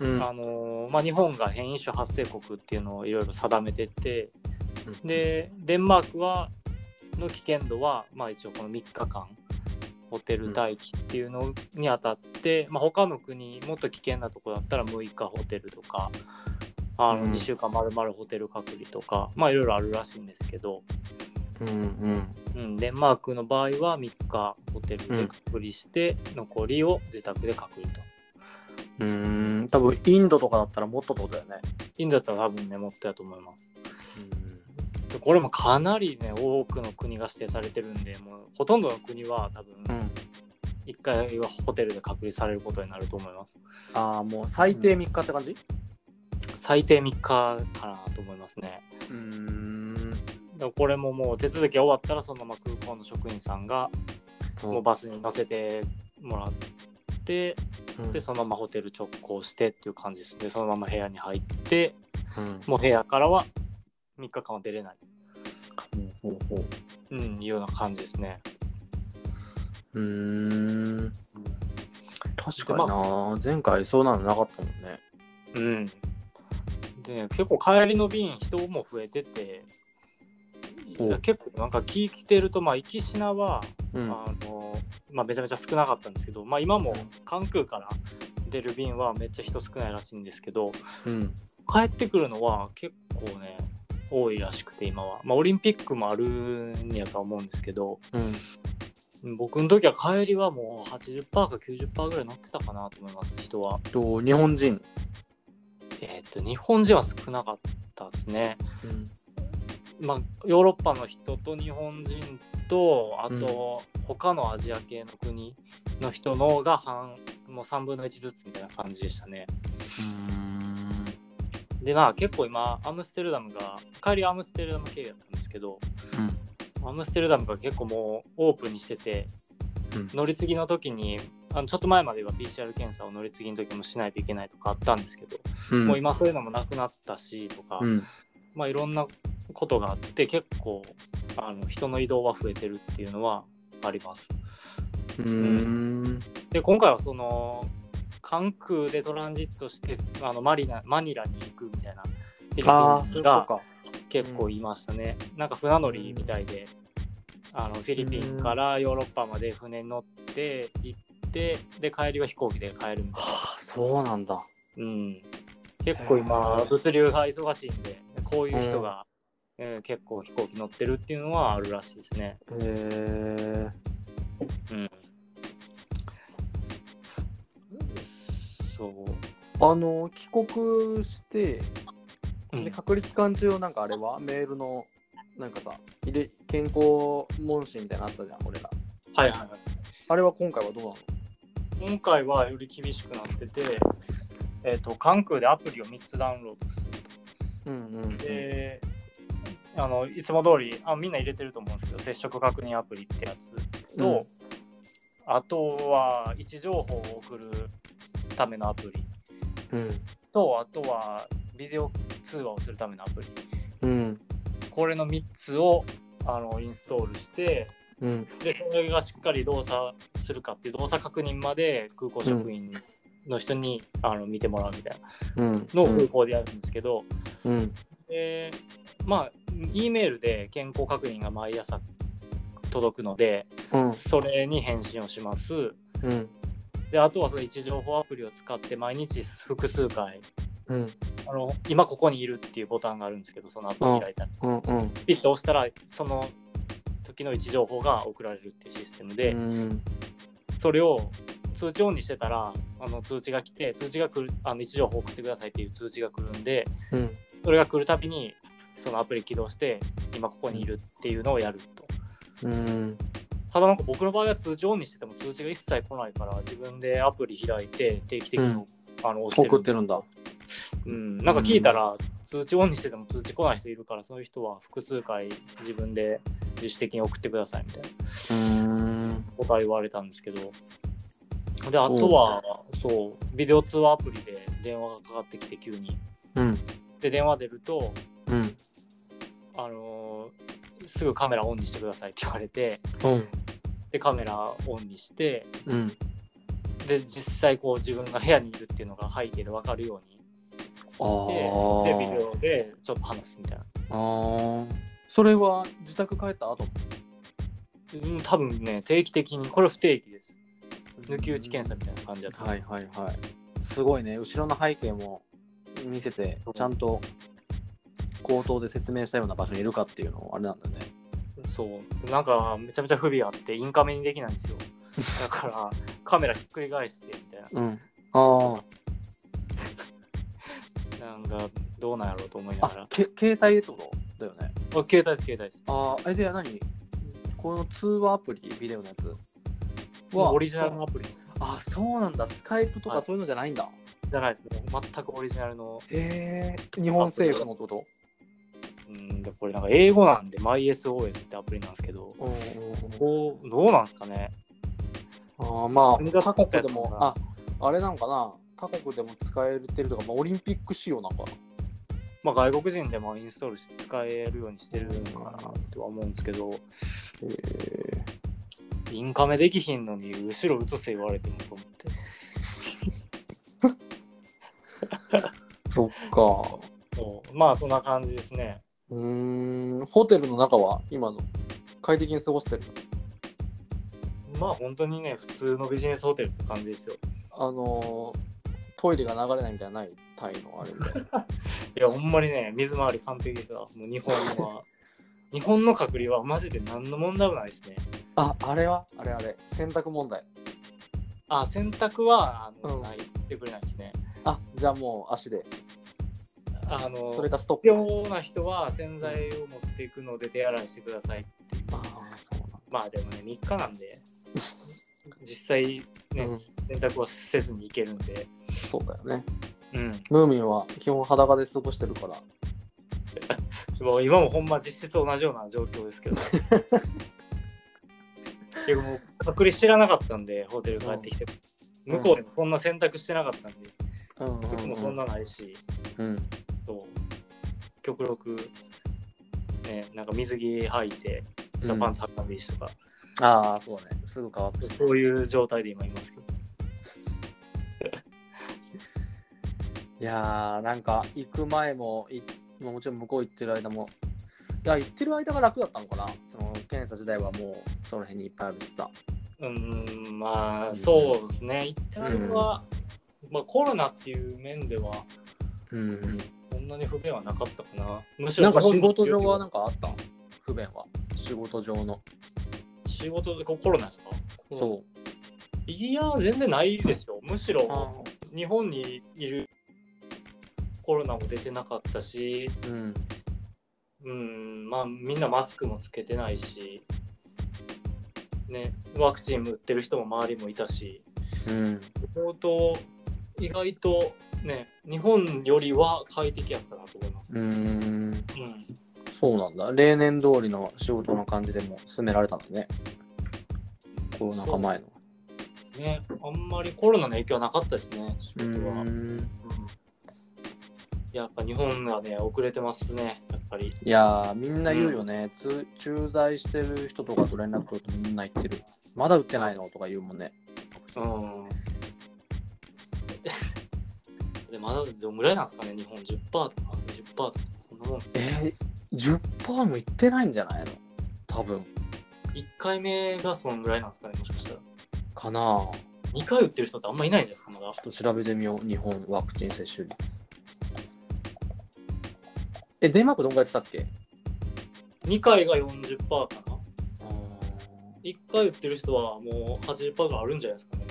Speaker 2: うん。
Speaker 1: あのーまあ、日本が変異種発生国っていうのをいろいろ定めててでデンマークはの危険度は、まあ、一応この3日間ホテル待機っていうのにあたって、まあ、他の国もっと危険なとこだったら6日ホテルとかあの
Speaker 2: うん
Speaker 1: 2週間まるまるホテル隔離とか、まあいろいろあるらしいんですけど、
Speaker 2: うん。うん。
Speaker 1: うん、デンマークの場合は3日ホテルで隔離して、残りを自宅で隔離と。
Speaker 2: うーん。多分インドとかだったらもっとってことだよね。
Speaker 1: インドだったら多分ね、もっとやと思います。でこれもかなりね、多くの国が指定されてるんで、もうほとんどの国は多分
Speaker 2: うん。
Speaker 1: 1回はホテルで隔離されることになると思います。
Speaker 2: ああ、もう最低3日って感じ？
Speaker 1: 最低3日かなと思いますね。
Speaker 2: うーん。
Speaker 1: これももう手続きが終わったらそのまま空港の職員さんがもうバスに乗せてもらって、
Speaker 2: うん
Speaker 1: でそのままホテル直行してっていう感じですね。そのまま部屋に入って
Speaker 2: うん
Speaker 1: もう部屋からは3日間は出れない
Speaker 2: ほうほうほう
Speaker 1: ん、いうような感じですね。
Speaker 2: うーん。確かにな、前回そうなのなかったもんね。
Speaker 1: うん。でね、結構帰りの便人も増えてて、結構なんか聞いてると、まあ、行き品は、
Speaker 2: うん。
Speaker 1: あのまあ、めちゃめちゃ少なかったんですけど、まあ、今も関空から出る便はめっちゃ人少ないらしいんですけど、
Speaker 2: うん。
Speaker 1: 帰ってくるのは結構ね、多いらしくて今は。まあ、オリンピックもあるんやとは思うんですけど、
Speaker 2: うん。
Speaker 1: 僕の時は帰りはもう80%か90%ぐらい乗ってたかなと思います、人は。
Speaker 2: と、日本人？
Speaker 1: えっ、と、日本人は少なかったですね。
Speaker 2: うん。
Speaker 1: まあ、ヨーロッパの人と日本人とあと他のアジア系の国の人のが半もう3分の1ずつみたいな感じでしたね。でまあ結構今アムステルダムが帰りアムステルダム経由だったんですけどアムステルダムが結構もうオープンにしてて
Speaker 2: うん
Speaker 1: 乗り継ぎの時にあのちょっと前までは PCR 検査を乗り継ぎの時もしないといけないとかあったんですけど、
Speaker 2: うん。
Speaker 1: もう今そういうのもなくなったしとか、
Speaker 2: うん。
Speaker 1: まあいろんなことがあって結構あの人の移動は増えてるっていうのはあります。
Speaker 2: うーん。
Speaker 1: で今回はその関空でトランジットしてあのマリナマニラに行くみたいなフィリピン人が
Speaker 2: か。
Speaker 1: 結構いましたね。なんか船乗りみたいであのフィリピンからヨーロッパまで船に乗って行ってで帰りは飛行機で帰るみたいな。
Speaker 2: はあ、そうなんだ。
Speaker 1: うん、結構今物流が忙しいんでこういう人が、えー結構飛行機乗ってるっていうのはあるらしいですね。
Speaker 2: へえ。
Speaker 1: うん。そう。
Speaker 2: あの、帰国して、
Speaker 1: うん
Speaker 2: で、隔離期間中、なんかあれは？メールの、なんかさ、入れ健康問診みたいなのあったじゃん、俺ら。
Speaker 1: はいはいはい。
Speaker 2: あれは今回はどうなの？
Speaker 1: 今回はより厳しくなってて、えっ、と、関空でアプリを3つダウンロードする
Speaker 2: うんうん、うん。
Speaker 1: と。で、あの、いつも通りあ、みんな入れてると思うんですけど、接触確認アプリってやつと、
Speaker 2: うん
Speaker 1: あとは位置情報を送るためのアプリ
Speaker 2: うん。
Speaker 1: と、あとはビデオ通話をするためのアプリ。
Speaker 2: うん。
Speaker 1: これの3つをあのインストールして、
Speaker 2: うん。
Speaker 1: で、それがしっかり動作するかっていう動作確認まで空港職員の人にあの見てもらうみたいな
Speaker 2: うん。
Speaker 1: の方法でやるんですけど、
Speaker 2: うん。
Speaker 1: でまあ E メールで健康確認が毎朝届くので
Speaker 2: うん。
Speaker 1: それに返信をします
Speaker 2: うん。
Speaker 1: であとはその位置情報アプリを使って毎日複数回
Speaker 2: うん。
Speaker 1: あの今ここにいるっていうボタンがあるんですけどそのアプリ開いたら
Speaker 2: うん。うん。
Speaker 1: ピッと押したらその時の位置情報が送られるっていうシステムで、
Speaker 2: うん。
Speaker 1: それを通知オンにしてたらあの通知が来て通知が来るあの位置情報送ってくださいっていう通知が来るんで
Speaker 2: うん。
Speaker 1: それが来るたびにそのアプリ起動して今ここにいるっていうのをやると
Speaker 2: うん。
Speaker 1: ただなんか僕の場合は通知オンにしてても通知が一切来ないから自分でアプリ開いて定期的に、
Speaker 2: うん
Speaker 1: あの
Speaker 2: 送ってるんだ。
Speaker 1: うん、なんか聞いたら通知オンにしてても通知来ない人いるからそういう人は複数回自分で自主的に送ってくださいみたいな
Speaker 2: うん。
Speaker 1: ことは言われたんですけどであとはそうビデオ通話アプリで電話がかかってきて急に
Speaker 2: うん。
Speaker 1: で電話出ると
Speaker 2: うん。
Speaker 1: あのーすぐカメラオンにしてくださいって言われて
Speaker 2: うん。
Speaker 1: でカメラオンにして
Speaker 2: うん。
Speaker 1: で実際こう自分が部屋にいるっていうのが背景で分かるように
Speaker 2: あ
Speaker 1: してでビデ
Speaker 2: ー
Speaker 1: オでちょっと話すみたいな
Speaker 2: あー。それは自宅帰った後？
Speaker 1: うん多分ね定期的にこれ不定期です抜き打ち検査みたいな感じだった、
Speaker 2: はいはいはい。すごいね。後ろの背景も見せて、ちゃんと口頭で説明したような場所にいるかっていうのあれなんだね。
Speaker 1: そうなんかめちゃめちゃ不備あってインカメにできないんですよ だからカメラひっくり返してみたい
Speaker 2: うん。あ
Speaker 1: な なんかどうなんやろうと思いな
Speaker 2: あ。
Speaker 1: がら
Speaker 2: あ、け携帯ってことだよね。
Speaker 1: あ携帯です携帯です
Speaker 2: ああ、え、では何？この通話アプリ、ビデオのやつ
Speaker 1: もうオリジナルのアプリです
Speaker 2: あ、そうなんだ。スカイプと
Speaker 1: はい
Speaker 2: かそういうのじゃないんだ。
Speaker 1: じゃないですもう全くオリジナルの
Speaker 2: へえ。日本政府のこと？
Speaker 1: うんでこれなんか英語なんで MySOS ってアプリなんですけどこうどうなんですかね？
Speaker 2: ああまあ、他国でも、あ、あれなんかな？他国でも使えてるとか、まあ、オリンピック仕様なんか。な。
Speaker 1: まあ外国人でもインストールして使えるようにしてるのかなとは思うんですけど。
Speaker 2: へ
Speaker 1: インカメできひんのに後ろ映せ言われてもと思って。
Speaker 2: そっか。
Speaker 1: まあそんな感じですね
Speaker 2: うーん、ホテルの中は今の快適に過ごしてる
Speaker 1: まあ本当にね普通のビジネスホテルって感じですよ
Speaker 2: あのートイレが流れないみたいなのないタイのあれみたいな。
Speaker 1: いやほんまにね水回り完璧ですわもう日本は 日本の隔離はマジで何の問題もないですね
Speaker 2: あ、あれは？あれあれ。洗濯問題。
Speaker 1: あ洗濯はあの、
Speaker 2: うん
Speaker 1: ないってくれないですね
Speaker 2: あ、じゃあもう足で。
Speaker 1: あの
Speaker 2: それかストップ。
Speaker 1: 必要な人は洗剤を持っていくので手洗いしてください。っていう
Speaker 2: あ。
Speaker 1: まあでもね3日なんで 実際ね、
Speaker 2: うん。
Speaker 1: 洗濯はせずに行けるんで。
Speaker 2: そうだよね。
Speaker 1: うん。
Speaker 2: ムーミンは基本裸で過ごしてるから。
Speaker 1: もう今もほんま実質同じような状況ですけど。いやもう隔離知らなかったんでホテル帰ってきて、
Speaker 2: うん。
Speaker 1: 向こうでもそんな洗濯してなかったんで。
Speaker 2: うん
Speaker 1: 服もそんなないし、
Speaker 2: うん。
Speaker 1: そう極力ねなんか水着履いて下パンツ履かんでいいしとか、
Speaker 2: ああ、そうね。すぐ乾く。
Speaker 1: そういう状態で今いますけど
Speaker 2: いやー、なんか行く前も、いもちろん向こう行ってる間も、いや、行ってる間が楽だったのかな。その検査自体はもうその辺にいっぱいあるしさ。
Speaker 1: うーんまあ
Speaker 2: うん
Speaker 1: そうですね一体は、まあ、コロナっていう面では
Speaker 2: うん。
Speaker 1: そんなに不便はなかったかなむしろ
Speaker 2: なんか仕事上はなんかあった不便は？仕事上の。
Speaker 1: 仕事でこコロナですか？
Speaker 2: そ
Speaker 1: いや全然ないですよむし
Speaker 2: う。
Speaker 1: ろ日本にいるコロナも出てなかったし
Speaker 2: うん。
Speaker 1: うんまあみんなマスクもつけてないしねワクチンも打ってる人も周りもいたし
Speaker 2: うん。
Speaker 1: 意外とね日本よりは快適やったなと思います、
Speaker 2: うーん。
Speaker 1: うん
Speaker 2: そうなんだ。例年通りの仕事の感じでも進められたんだね。コロナ禍前の。
Speaker 1: ね、あんまりコロナの影響はなかったですね、仕
Speaker 2: う
Speaker 1: 事は。
Speaker 2: ーん
Speaker 1: やっぱ日本がね、遅れてますね、やっぱり。
Speaker 2: いやー、みんな言うよね、つ駐在してる人とかと連絡取るとみんな言ってる。まだ売ってないのとか言うもんね。
Speaker 1: うん。でまだどんぐらいなんですかね、日本10%とか20%とか、そんなもんですね。
Speaker 2: えー、10%もいってないんじゃないの？多分。
Speaker 1: 1回目がそんぐらいなんですかね、もしかしたら。
Speaker 2: かなぁ。
Speaker 1: 2回打ってる人ってあんまいないんじゃないですか、まだ。
Speaker 2: ちょっと調べてみよう。日本ワクチン接種率。え、デンマークどんぐらいってたっけ
Speaker 1: ？2回が40%かな。
Speaker 2: あ
Speaker 1: 1回打ってる人はもう80%ぐらいあるんじゃないですかね、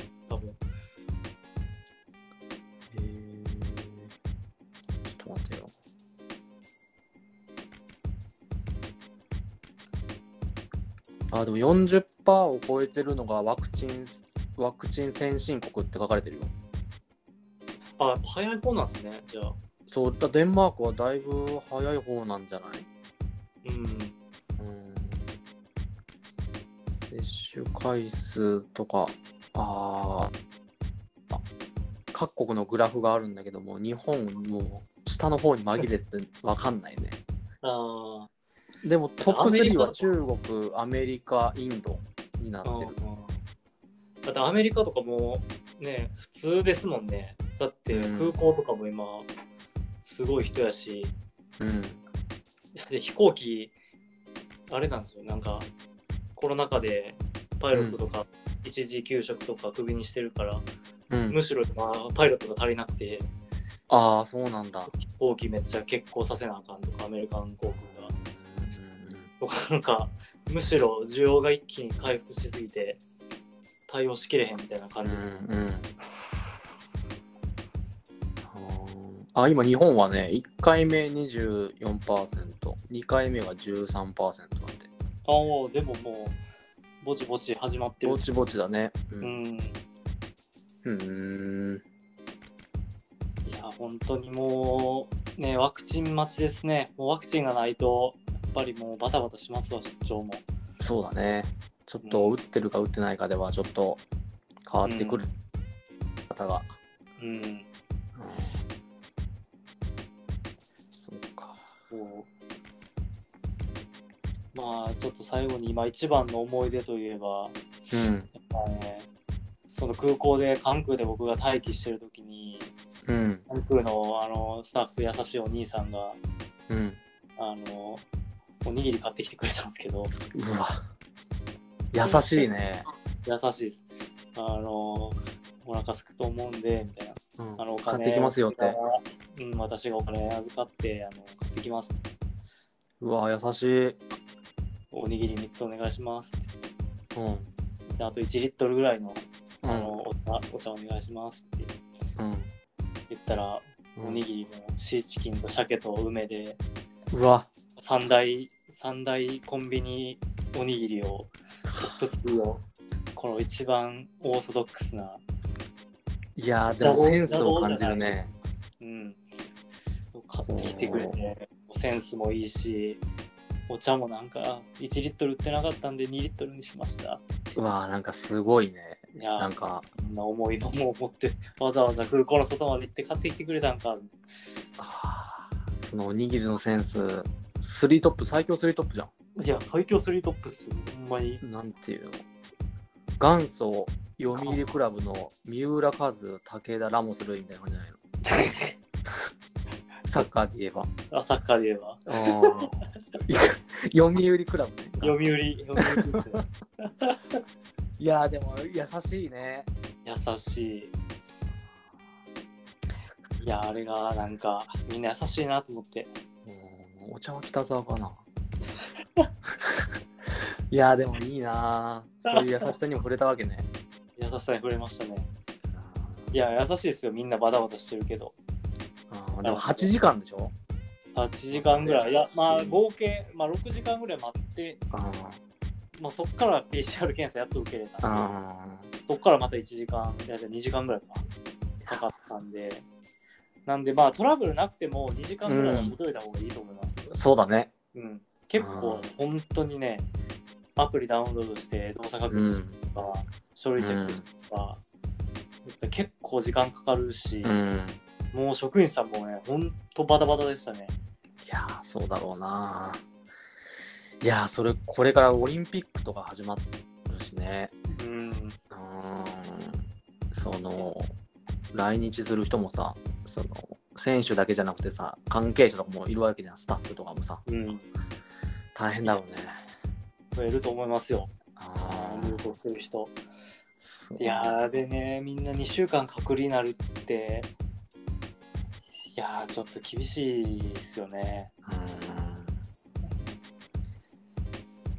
Speaker 2: あ、でも40%を超えてるのがワクチン、ワクチン先進国って書かれてるよ。
Speaker 1: あ、早い方なんですね、じゃあ。
Speaker 2: そう、だデンマークはだいぶ早い方なんじゃない？
Speaker 1: うん。
Speaker 2: うん接種回数とか、あーあ、各国のグラフがあるんだけども、日本も下の方に紛れてわかんないね。
Speaker 1: あ
Speaker 2: でもトップ3
Speaker 1: アメリカ
Speaker 2: は中国、アメリカ、インドになって
Speaker 1: ー
Speaker 2: る。
Speaker 1: だってアメリカとかもね、普通ですもんね。だって
Speaker 2: うん
Speaker 1: 空港とかも今、すごい人やし、
Speaker 2: うん。
Speaker 1: だって飛行機、あれなんですよ、なんかコロナ禍でパイロットとか一時休職とかクビにしてるから、
Speaker 2: うん
Speaker 1: む、しろ今パイロットが足りなくて、
Speaker 2: ああ、そうなんだ。
Speaker 1: 飛行機めっちゃ欠航させなあかんとか、アメリカン航空が。とかなんか、むしろ需要が一気に回復しすぎて、対応しきれへんみたいな感じで。
Speaker 2: うんうんあ今日本はね、1回目24%、2回目が13%なんで。
Speaker 1: ああ、でももう、ぼちぼち始まってる
Speaker 2: ぼ。ちぼちだね。う。
Speaker 1: うんん。
Speaker 2: うーん。
Speaker 1: いや、本当にもう、ね、ワクチン待ちですね。もうワクチンがないと、ぱりもうバタバタしますわ、出張も。
Speaker 2: そうだね。ちょっと打ってるか打ってないかではちょっと変わってくる方が。
Speaker 1: うん。
Speaker 2: うんそうか。
Speaker 1: まあ、ちょっと最後に今一番の思い出といえば、
Speaker 2: うん。
Speaker 1: やっぱね、その空港で、関空で僕が待機してる時に、
Speaker 2: うん。
Speaker 1: 関空のあのスタッフ優しいお兄さんが、
Speaker 2: うん。
Speaker 1: あの、おにぎり買ってきてくれたんですけど、
Speaker 2: うわ。優しいね。
Speaker 1: 優しいです。あの、お腹すくと思うんで、みたいな。
Speaker 2: うん
Speaker 1: あの、お金
Speaker 2: 買ってきますよって。
Speaker 1: うん、私がお金預かって、あの、買ってきます。
Speaker 2: うわ、優しい。
Speaker 1: おにぎり3つお願いしますって
Speaker 2: うん。
Speaker 1: であと1リットルぐらいの
Speaker 2: うん
Speaker 1: あの、お茶お茶お願いしますって
Speaker 2: うん。
Speaker 1: 言ったら、
Speaker 2: うん
Speaker 1: おにぎりもシーチキンと鮭と梅で
Speaker 2: うわ。
Speaker 1: 3大三大コンビニおにぎりをトップ3をこの一番オーソドックスな。い
Speaker 2: やー、でもセンスを感じるね。
Speaker 1: うん。買ってきてくれてセンスもいいしお茶もなんか1リットル売ってなかったんで2リットルにしました。
Speaker 2: うわー、なんかすごいね。
Speaker 1: いや
Speaker 2: なんか、
Speaker 1: こんな思いのもを持ってわざわざ空港の外まで行って買ってきてくれたんか。
Speaker 2: あ。ーそのおにぎりのセンス、スリートップ、最強スリートップじゃ
Speaker 1: いや最強スリートップっすよ。ほんまに。
Speaker 2: ん。なんていうの？元祖読売クラブの三浦和、武田、ラモスルイみたいな感じじゃないの？サッカーで言えば。
Speaker 1: あサッカーで言えば。
Speaker 2: あ読売クラブね。
Speaker 1: 読売読売ですね
Speaker 2: いやーでも優しいね。
Speaker 1: 優しい。いやあれがなんかみんな優しいなと思って。
Speaker 2: うんお茶は北沢かな。いやーでもいいな。ーそういう優しさにも触れたわけね。
Speaker 1: 優しさに触れましたね。いや優しいですよ。みんなバタバタしてるけど。
Speaker 2: あーでも8時間でしょ
Speaker 1: ？8時間ぐらい。いやまあ合計、まあ、6時間ぐらい待って、
Speaker 2: あ
Speaker 1: まあ、そっから PCR 検査やっと受けれたんで。
Speaker 2: あ
Speaker 1: そっからまた1時間いや2時間ぐらいかかかったんでなんでまあトラブルなくても2時間ぐらいは見といた方がいいと思います、
Speaker 2: そうだね。
Speaker 1: うん結構本当にねアプリダウンロードして動作確認してとか、書類チェックしてとか、結構時間かかるし、
Speaker 2: うん。
Speaker 1: もう職員さんもねほんとバタバタでしたね
Speaker 2: いやーそうだろうなーいやーそれ、これからオリンピックとか始まるしね。
Speaker 1: うん
Speaker 2: うーん。その、来日する人もさ、その選手だけじゃなくてさ関係者とかもいるわけじゃん。スタッフとかもさ。
Speaker 1: うん、
Speaker 2: 大変だろうね。
Speaker 1: 増えると思いますよ。
Speaker 2: あ
Speaker 1: 入国する人。
Speaker 2: ー
Speaker 1: いやーでね、みんな2週間隔離になるって、いやーちょっと厳しいですよね。
Speaker 2: う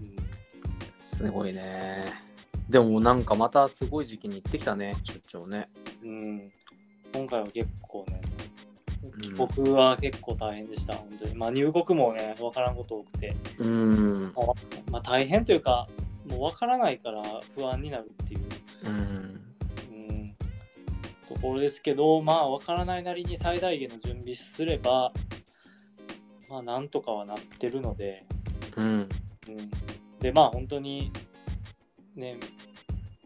Speaker 2: ん。すごいね。でもなんかまたすごい時期に行ってきたね出張ね。
Speaker 1: うん、うん、今回は結構ね、
Speaker 2: ん。
Speaker 1: 帰国は結構大変でした、本当に。まあ入国もね、わからんこと多くて、
Speaker 2: うん。
Speaker 1: まあまあ大変というか、もうわからないから不安になるっていう。
Speaker 2: うん。
Speaker 1: うん。ところですけど、まあ、わからないなりに最大限の準備すれば、まあ、なんとかはなってるので、
Speaker 2: うん。
Speaker 1: うん、で、まあ、本当に、ね、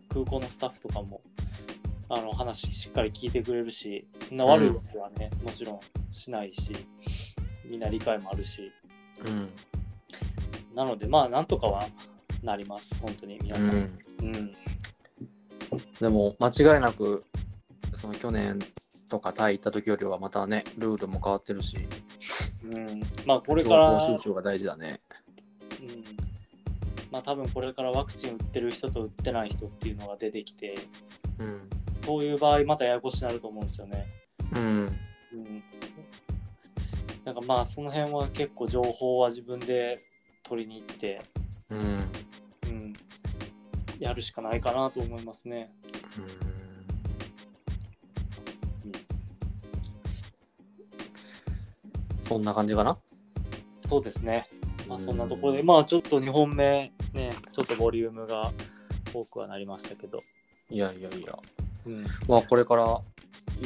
Speaker 1: 空港のスタッフとかも、あの話しっかり聞いてくれるし、そん。な悪いことはね、もちろんしないし、みんな理解もあるし、
Speaker 2: うん。
Speaker 1: なので、まあ、なんとかはなります、本当に皆さん。
Speaker 2: うん。
Speaker 1: うん、
Speaker 2: でも間違いなくその去年とかタイ行った時よりはまたねルールも変わってるし。
Speaker 1: うん、まあ、これ
Speaker 2: 情
Speaker 1: から、
Speaker 2: 報収集が大事だね。
Speaker 1: うん。まあ多分これからワクチン打ってる人と打ってない人っていうのが出てきて。
Speaker 2: うん
Speaker 1: そういう場合またややこしになると思うんですよね。
Speaker 2: うん。
Speaker 1: うん、なんかまあその辺は結構情報は自分で取りに行って、
Speaker 2: うん。うん
Speaker 1: うん、やるしかないかなと思いますね。
Speaker 2: そんな感じかな？
Speaker 1: そうですね。まあそんなところで
Speaker 2: うん
Speaker 1: まあちょっと2本目ねちょっとボリュームが多くはなりましたけど、
Speaker 2: いやいやいや
Speaker 1: うん、
Speaker 2: まあこれから行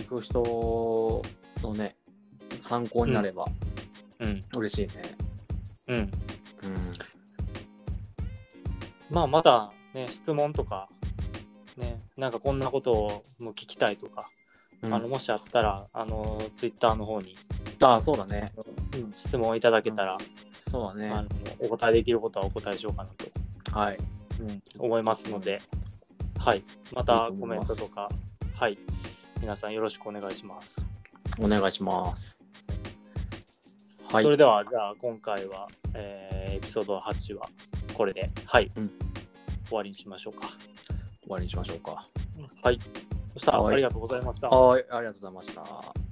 Speaker 2: く人のね参考になれば
Speaker 1: うん、
Speaker 2: 嬉しいね。
Speaker 1: うん。
Speaker 2: うん。
Speaker 1: まあまだね質問とかねなんかこんなことをもう聞きたいとか、
Speaker 2: うん。
Speaker 1: あのもしあったらあのツイッターの方に、
Speaker 2: ああそうだね。
Speaker 1: 質問いただけたら、
Speaker 2: そうだね。
Speaker 1: あのお答えできることはお答えしようかなと、
Speaker 2: はい。
Speaker 1: 思いますので、はい、またコメントとか、はい、皆さんよろしくお願いします。
Speaker 2: お願いします。はい。
Speaker 1: それではじゃあ今回は、えーエピソード8はこれで、はい、
Speaker 2: うん。
Speaker 1: 終わりにしましょうか。
Speaker 2: 終わりにしましょうか。
Speaker 1: はい、そしたら
Speaker 2: はい。
Speaker 1: ありがとうございました。
Speaker 2: はい。ありがとうございました